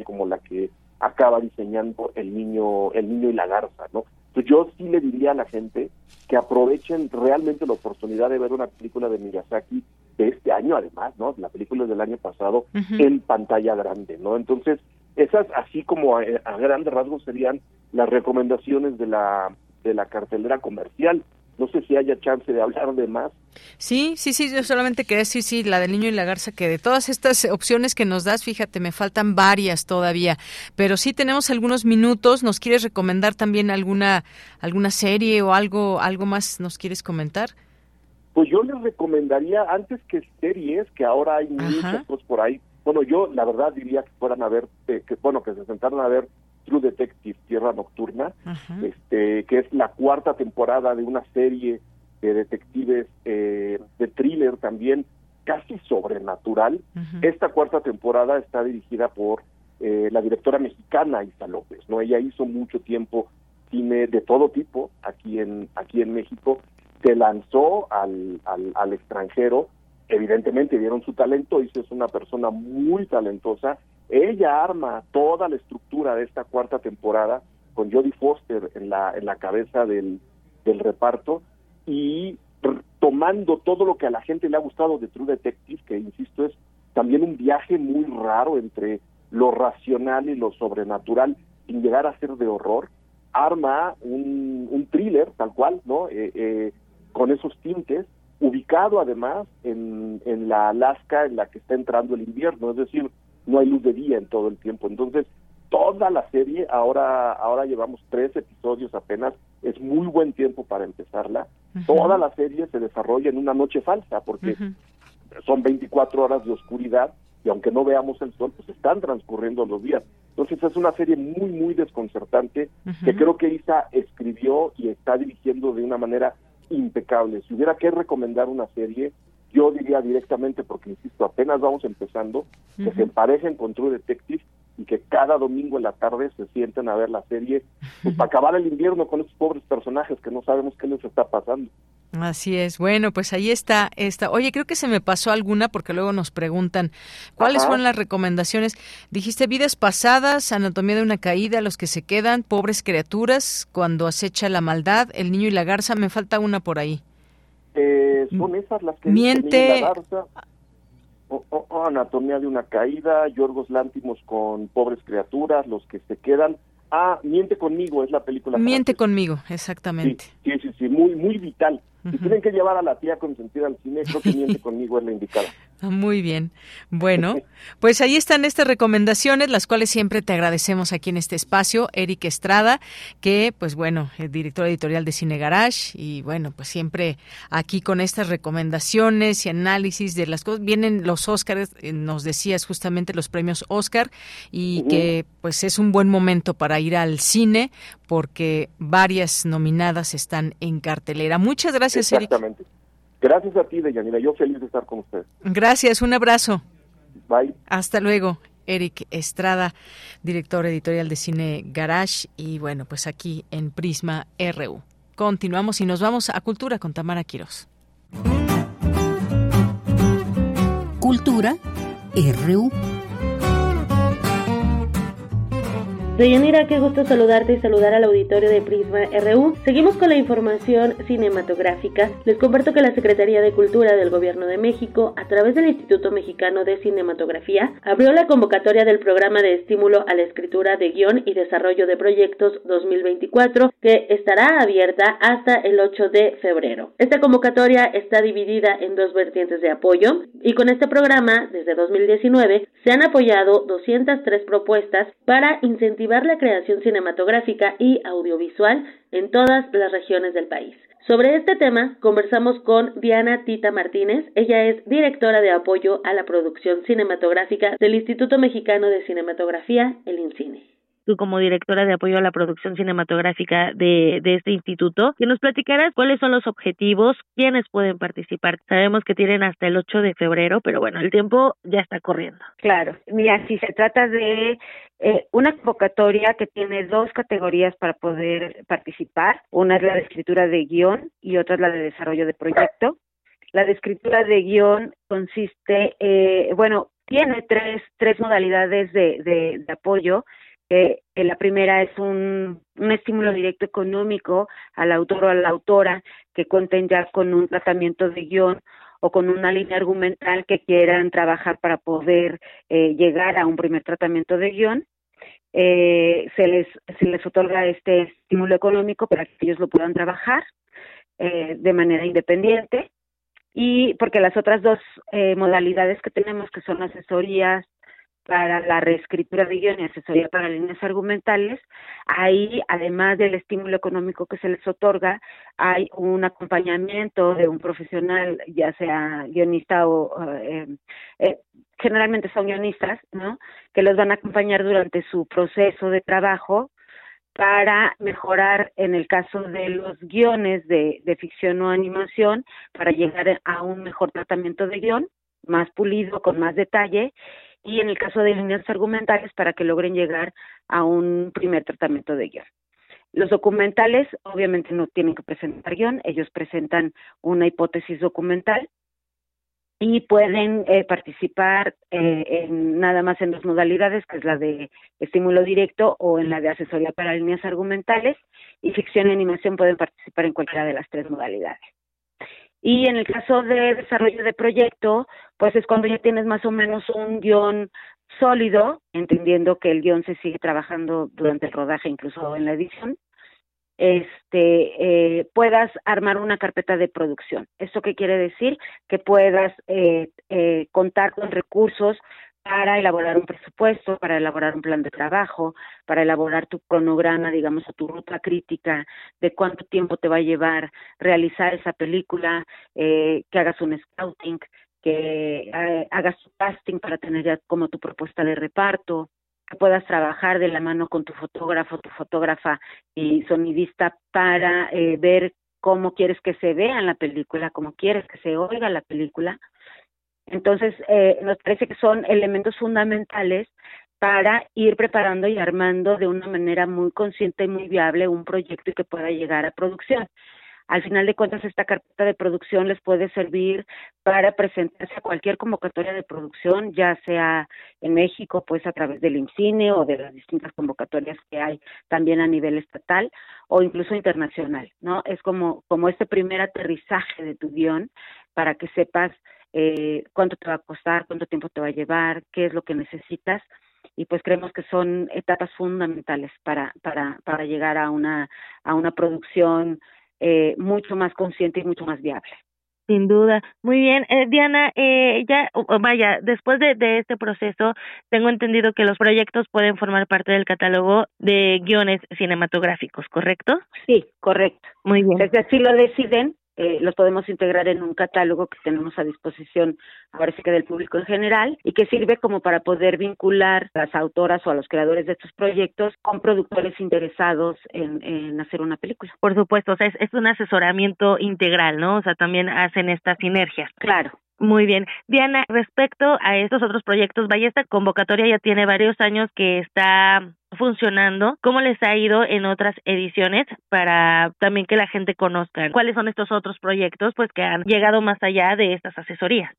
como la que acaba diseñando el niño el niño y la garza no entonces yo sí le diría a la gente que aprovechen realmente la oportunidad de ver una película de Miyazaki de este año además no la película del año pasado en pantalla grande no entonces esas así como a, a grandes rasgos serían las recomendaciones de la de la cartelera comercial no sé si haya chance de hablar de más. Sí, sí, sí, yo solamente quería decir, sí, la del niño y la garza, que de todas estas opciones que nos das, fíjate, me faltan varias todavía, pero sí tenemos algunos minutos, ¿nos quieres recomendar también alguna alguna serie o algo algo más nos quieres comentar? Pues yo les recomendaría, antes que series, que ahora hay muchas cosas por ahí, bueno, yo la verdad diría que fueran a ver, eh, que bueno, que se sentaron a ver True Detective, Tierra Nocturna, este, que es la cuarta temporada de una serie de detectives eh, de thriller también casi sobrenatural. Esta cuarta temporada está dirigida por eh, la directora mexicana Isa López, ¿no? Ella hizo mucho tiempo cine de todo tipo aquí en aquí en México, se lanzó al, al, al extranjero, evidentemente vieron su talento, Isa es una persona muy talentosa ella arma toda la estructura de esta cuarta temporada con Jodie Foster en la, en la cabeza del, del reparto y tomando todo lo que a la gente le ha gustado de True Detective, que insisto es también un viaje muy raro entre lo racional y lo sobrenatural, sin llegar a ser de horror, arma un, un thriller tal cual, ¿no? Eh, eh, con esos tintes, ubicado además en, en la Alaska en la que está entrando el invierno, es decir, no hay luz de día en todo el tiempo. Entonces, toda la serie, ahora, ahora llevamos tres episodios apenas, es muy buen tiempo para empezarla. Toda la serie se desarrolla en una noche falsa, porque son 24 horas de oscuridad y aunque no veamos el sol, pues están transcurriendo los días. Entonces es una serie muy, muy desconcertante que creo que Isa escribió y está dirigiendo de una manera impecable. Si hubiera que recomendar una serie, yo diría directamente, porque insisto, apenas vamos empezando, que se emparejen con True Detective y que cada domingo en la tarde se sienten a ver la serie, pues [LAUGHS] para acabar el invierno con estos pobres personajes que no sabemos qué les está pasando. Así es. Bueno, pues ahí está esta. Oye, creo que se me pasó alguna porque luego nos preguntan cuáles fueron las recomendaciones. Dijiste vidas pasadas, anatomía de una caída, los que se quedan, pobres criaturas, cuando acecha la maldad, el niño y la garza. Me falta una por ahí. Eh, son esas las que Miente. La garza, o, o- o anatomía de una caída, Yorgos Lántimos con pobres criaturas, los que se quedan. Ah, miente conmigo es la película. Miente conmigo, exactamente. Sí, sí, sí, muy, muy vital. Si tienen que llevar a la tía consentida al cine, creo que miente [LAUGHS] conmigo es la indicada. Ah, Muy bien. Bueno, [LAUGHS] pues ahí están estas recomendaciones, las cuales siempre te agradecemos aquí en este espacio. Eric Estrada, que, pues bueno, el director editorial de Cine Garage, y bueno, pues siempre aquí con estas recomendaciones y análisis de las cosas. Vienen los Óscares, eh, nos decías justamente los premios Óscar, y que pues es un buen momento para ir al cine, porque varias nominadas están en cartelera. Muchas gracias, Eric. Exactamente. Gracias a ti, Deyanira. Yo feliz de estar con usted. Gracias, un abrazo. Bye. Hasta luego. Eric Estrada, director editorial de Cine Garage y bueno, pues aquí en Prisma RU. Continuamos y nos vamos a Cultura con Tamara Quiroz. Cultura RU. Deyanira, qué gusto saludarte y saludar al auditorio de Prisma RU. Seguimos con la información cinematográfica. Les comparto que la Secretaría de Cultura del Gobierno de México, a través del Instituto Mexicano de Cinematografía, abrió la convocatoria del programa de estímulo a la escritura de guion y desarrollo de proyectos 2024, que estará abierta hasta el 8 de febrero. Esta convocatoria está dividida en dos vertientes de apoyo y con este programa, desde 2019, se han apoyado 203 propuestas para incentivar la creación cinematográfica y audiovisual en todas las regiones del país. Sobre este tema conversamos con Diana Tita Martínez. Ella es directora de apoyo a la producción cinematográfica del Instituto Mexicano de Cinematografía, el INCINE tú como directora de apoyo a la producción cinematográfica de, de este instituto, que nos platicarás cuáles son los objetivos, quiénes pueden participar. Sabemos que tienen hasta el 8 de febrero, pero bueno, el tiempo ya está corriendo. Claro, mira, si se trata de eh, una convocatoria que tiene dos categorías para poder participar. Una es la de escritura de guion y otra es la de desarrollo de proyecto. La de escritura de guion consiste, eh, bueno, tiene tres, tres modalidades de, de, de apoyo eh, la primera es un, un, estímulo directo económico al autor o a la autora que cuenten ya con un tratamiento de guion o con una línea argumental que quieran trabajar para poder eh, llegar a un primer tratamiento de guion. Eh, se les se les otorga este estímulo económico para que ellos lo puedan trabajar eh, de manera independiente y porque las otras dos eh, modalidades que tenemos que son asesorías para la reescritura de guion y asesoría para líneas argumentales. Ahí, además del estímulo económico que se les otorga, hay un acompañamiento de un profesional, ya sea guionista o eh, eh, generalmente son guionistas, ¿no? Que los van a acompañar durante su proceso de trabajo para mejorar en el caso de los guiones de, de ficción o animación, para llegar a un mejor tratamiento de guion, más pulido, con más detalle, y en el caso de líneas argumentales para que logren llegar a un primer tratamiento de guion. Los documentales obviamente no tienen que presentar guion, ellos presentan una hipótesis documental y pueden eh, participar eh, en nada más en dos modalidades, que es la de estímulo directo o en la de asesoría para líneas argumentales, y ficción y animación pueden participar en cualquiera de las tres modalidades. Y en el caso de desarrollo de proyecto, pues es cuando ya tienes más o menos un guion sólido, entendiendo que el guion se sigue trabajando durante el rodaje, incluso en la edición, este, eh, puedas armar una carpeta de producción. ¿Esto qué quiere decir? Que puedas eh, eh, contar con recursos para elaborar un presupuesto, para elaborar un plan de trabajo, para elaborar tu cronograma, digamos, o tu ruta crítica de cuánto tiempo te va a llevar realizar esa película, eh, que hagas un scouting, que eh, hagas tu casting para tener ya como tu propuesta de reparto, que puedas trabajar de la mano con tu fotógrafo, tu fotógrafa y sonidista para eh, ver cómo quieres que se vea la película, cómo quieres que se oiga la película entonces, eh, nos parece que son elementos fundamentales para ir preparando y armando de una manera muy consciente y muy viable un proyecto que pueda llegar a producción. Al final de cuentas, esta carpeta de producción les puede servir para presentarse a cualquier convocatoria de producción, ya sea en México, pues a través del IMCINE o de las distintas convocatorias que hay también a nivel estatal o incluso internacional, ¿no? Es como, como este primer aterrizaje de tu guion para que sepas eh, cuánto te va a costar, cuánto tiempo te va a llevar, qué es lo que necesitas y pues creemos que son etapas fundamentales para para para llegar a una a una producción eh, mucho más consciente y mucho más viable. Sin duda. Muy bien. Eh, Diana, eh, ya, vaya, después de, de este proceso, tengo entendido que los proyectos pueden formar parte del catálogo de guiones cinematográficos, ¿correcto? Sí, correcto. Muy bien. Desde así lo deciden, eh, los podemos integrar en un catálogo que tenemos a disposición ahora sí que del público en general y que sirve como para poder vincular a las autoras o a los creadores de estos proyectos con productores interesados en, en hacer una película. Por supuesto, o sea, es, es un asesoramiento integral, ¿no? O sea, también hacen estas sinergias. Claro. Muy bien. Diana, respecto a estos otros proyectos, vaya, esta convocatoria ya tiene varios años que está funcionando, cómo les ha ido en otras ediciones para también que la gente conozca cuáles son estos otros proyectos pues que han llegado más allá de estas asesorías.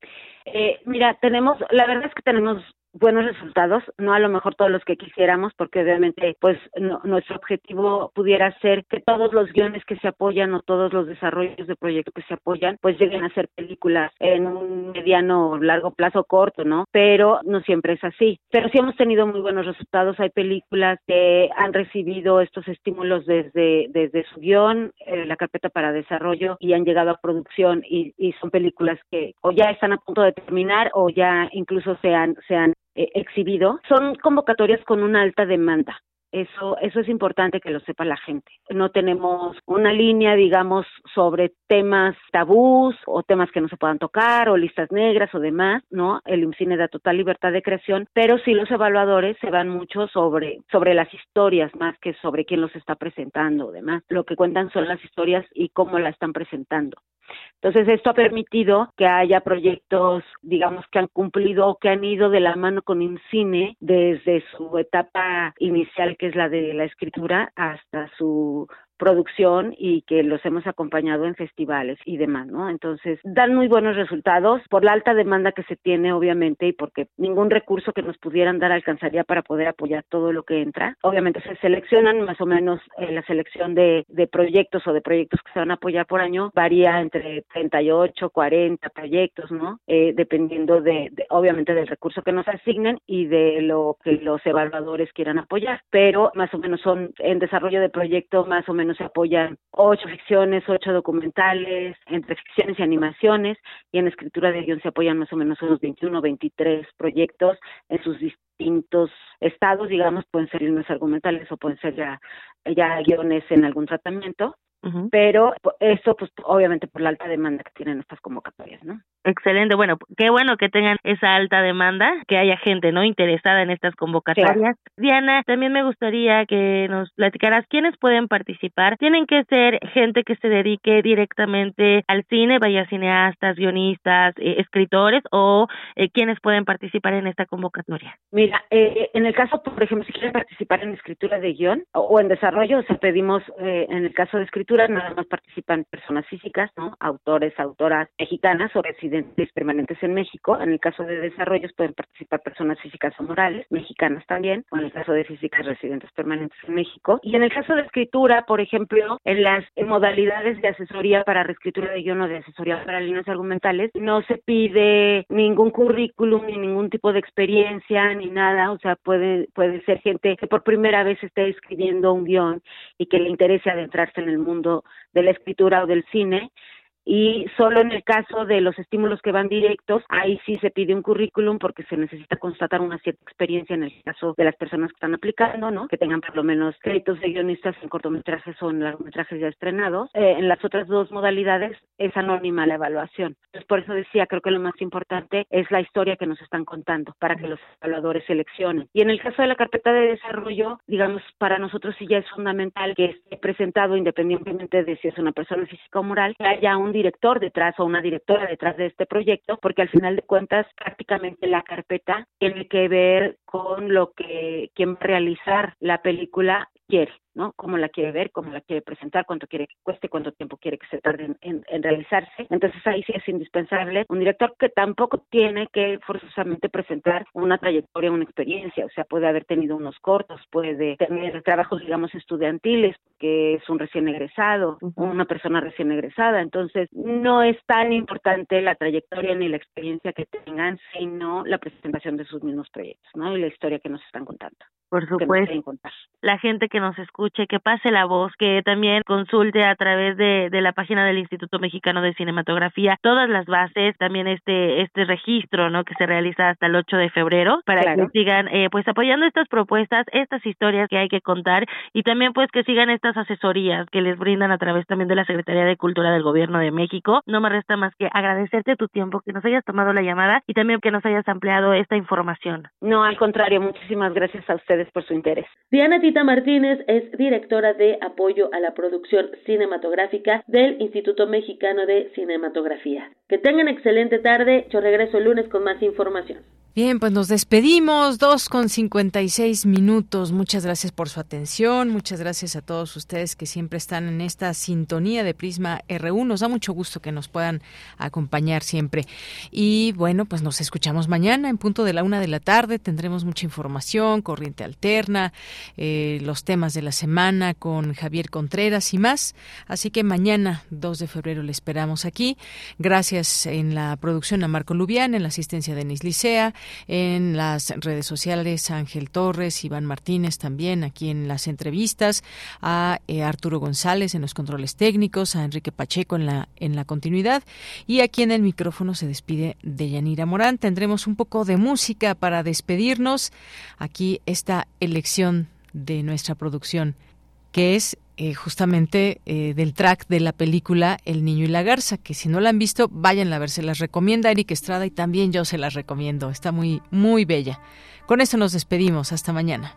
Eh, mira, tenemos, la verdad es que tenemos buenos resultados, no a lo mejor todos los que quisiéramos, porque obviamente pues nuestro objetivo pudiera ser que todos los guiones que se apoyan o todos los desarrollos de proyectos que se apoyan pues lleguen a ser películas en un mediano, largo plazo, corto, ¿no? Pero no siempre es así. Pero sí hemos tenido muy buenos resultados. Hay películas que han recibido estos estímulos desde, desde su guion, eh, la carpeta para desarrollo y han llegado a producción y, y son películas que o ya están a punto de terminar o ya incluso se han, se han eh, exhibido. Son convocatorias con una alta demanda. Eso, eso es importante que lo sepa la gente. No tenemos una línea, digamos, sobre temas tabús o temas que no se puedan tocar o listas negras o demás, ¿no? El IMCINE da total libertad de creación, pero sí los evaluadores se van mucho sobre, sobre las historias más que sobre quién los está presentando o demás. Lo que cuentan son las historias y cómo la están presentando. Entonces, esto ha permitido que haya proyectos, digamos, que han cumplido o que han ido de la mano con IMCINE desde su etapa inicial, que es la de la escritura, hasta su producción y que los hemos acompañado en festivales y demás, ¿no? Entonces, dan muy buenos resultados por la alta demanda que se tiene, obviamente, y porque ningún recurso que nos pudieran dar alcanzaría para poder apoyar todo lo que entra. Obviamente se seleccionan más o menos eh, la selección de, de proyectos o de proyectos que se van a apoyar por año varía entre 38, 40 proyectos, ¿no? Eh, dependiendo de, de, obviamente, del recurso que nos asignen y de lo que los evaluadores quieran apoyar, pero más o menos son en desarrollo de proyecto más o menos se apoyan ocho ficciones, ocho documentales, entre ficciones y animaciones, y en escritura de guion se apoyan más o menos unos 21 o 23 proyectos en sus distintos estados, digamos, pueden ser guiones argumentales o pueden ser ya, ya guiones en algún tratamiento, pero eso pues obviamente por la alta demanda que tienen estas convocatorias, ¿no? Excelente, bueno, qué bueno que tengan esa alta demanda, que haya gente, ¿no? Interesada en estas convocatorias. Diana, también me gustaría que nos platicaras quiénes pueden participar. Tienen que ser gente que se dedique directamente al cine, vaya cineastas, guionistas, eh, escritores o eh, quiénes pueden participar en esta convocatoria. Mira, eh, en el caso, por ejemplo, si quieren participar en escritura de guion o, o en desarrollo, o sea, pedimos, eh, en el caso de escritura, nada más participan personas físicas, ¿no? Autores, autoras mexicanas o residentes permanentes en México. En el caso de desarrollos pueden participar personas físicas o morales, mexicanas también, o en el caso de físicas residentes permanentes en México. Y en el caso de escritura, por ejemplo, en las modalidades de asesoría para reescritura de guion o de asesoría para líneas argumentales, no se pide ningún currículum ni ningún tipo de experiencia ni nada. O sea, puede, puede ser gente que por primera vez esté escribiendo un guion y que le interese adentrarse en el mundo de la escritura o del cine y solo en el caso de los estímulos que van directos, ahí sí se pide un currículum porque se necesita constatar una cierta experiencia en el caso de las personas que están aplicando, ¿no? Que tengan por lo menos créditos de guionistas en cortometrajes o en largometrajes ya estrenados. Eh, en las otras dos modalidades es anónima la evaluación. Entonces, por eso decía, creo que lo más importante es la historia que nos están contando para que los evaluadores seleccionen. Y en el caso de la carpeta de desarrollo, digamos, para nosotros sí ya es fundamental que esté presentado independientemente de si es una persona física o moral, que haya un director detrás o una directora detrás de este proyecto, porque al final de cuentas prácticamente la carpeta tiene que ver con lo que quien va a realizar la película quiere, ¿no? Cómo la quiere ver, cómo la quiere presentar, cuánto quiere que cueste, cuánto tiempo quiere que se tarde en, en, en, realizarse. Entonces ahí sí es indispensable un director que tampoco tiene que forzosamente presentar una trayectoria, una experiencia, o sea, puede haber tenido unos cortos, puede tener trabajos, digamos, estudiantiles, que es un recién egresado, uh -huh. una persona recién egresada. Entonces no es tan importante la trayectoria ni la experiencia que tengan, sino la presentación de sus mismos proyectos, ¿no? Y la historia que nos están contando. Por supuesto. La gente que nos escuche, que pase la voz, que también consulte a través de, de la página del Instituto Mexicano de Cinematografía todas las bases, también este este registro, ¿no? Que se realiza hasta el 8 de febrero para claro. que sigan, eh, pues apoyando estas propuestas, estas historias que hay que contar y también pues que sigan estas asesorías que les brindan a través también de la Secretaría de Cultura del Gobierno de México. No me resta más que agradecerte tu tiempo, que nos hayas tomado la llamada y también que nos hayas ampliado esta información. No, al contrario, muchísimas gracias a por su interés. Diana Tita Martínez es directora de apoyo a la producción cinematográfica del Instituto Mexicano de Cinematografía. Que tengan excelente tarde. Yo regreso el lunes con más información. Bien, pues nos despedimos, dos con cincuenta y seis minutos. Muchas gracias por su atención, muchas gracias a todos ustedes que siempre están en esta sintonía de Prisma RU. Nos da mucho gusto que nos puedan acompañar siempre. Y bueno, pues nos escuchamos mañana en punto de la una de la tarde. Tendremos mucha información, corriente alterna, eh, los temas de la semana con Javier Contreras y más. Así que mañana, 2 de febrero, le esperamos aquí. Gracias en la producción a Marco Lubián, en la asistencia de Denis Licea en las redes sociales Ángel Torres, Iván Martínez también aquí en las entrevistas, a eh, Arturo González en los controles técnicos, a Enrique Pacheco en la, en la continuidad y aquí en el micrófono se despide de Yanira Morán. Tendremos un poco de música para despedirnos. Aquí esta elección de nuestra producción que es eh, justamente eh, del track de la película El Niño y la Garza, que si no la han visto, vayan a ver, se las recomienda Eric Estrada y también yo se las recomiendo, está muy, muy bella. Con esto nos despedimos, hasta mañana.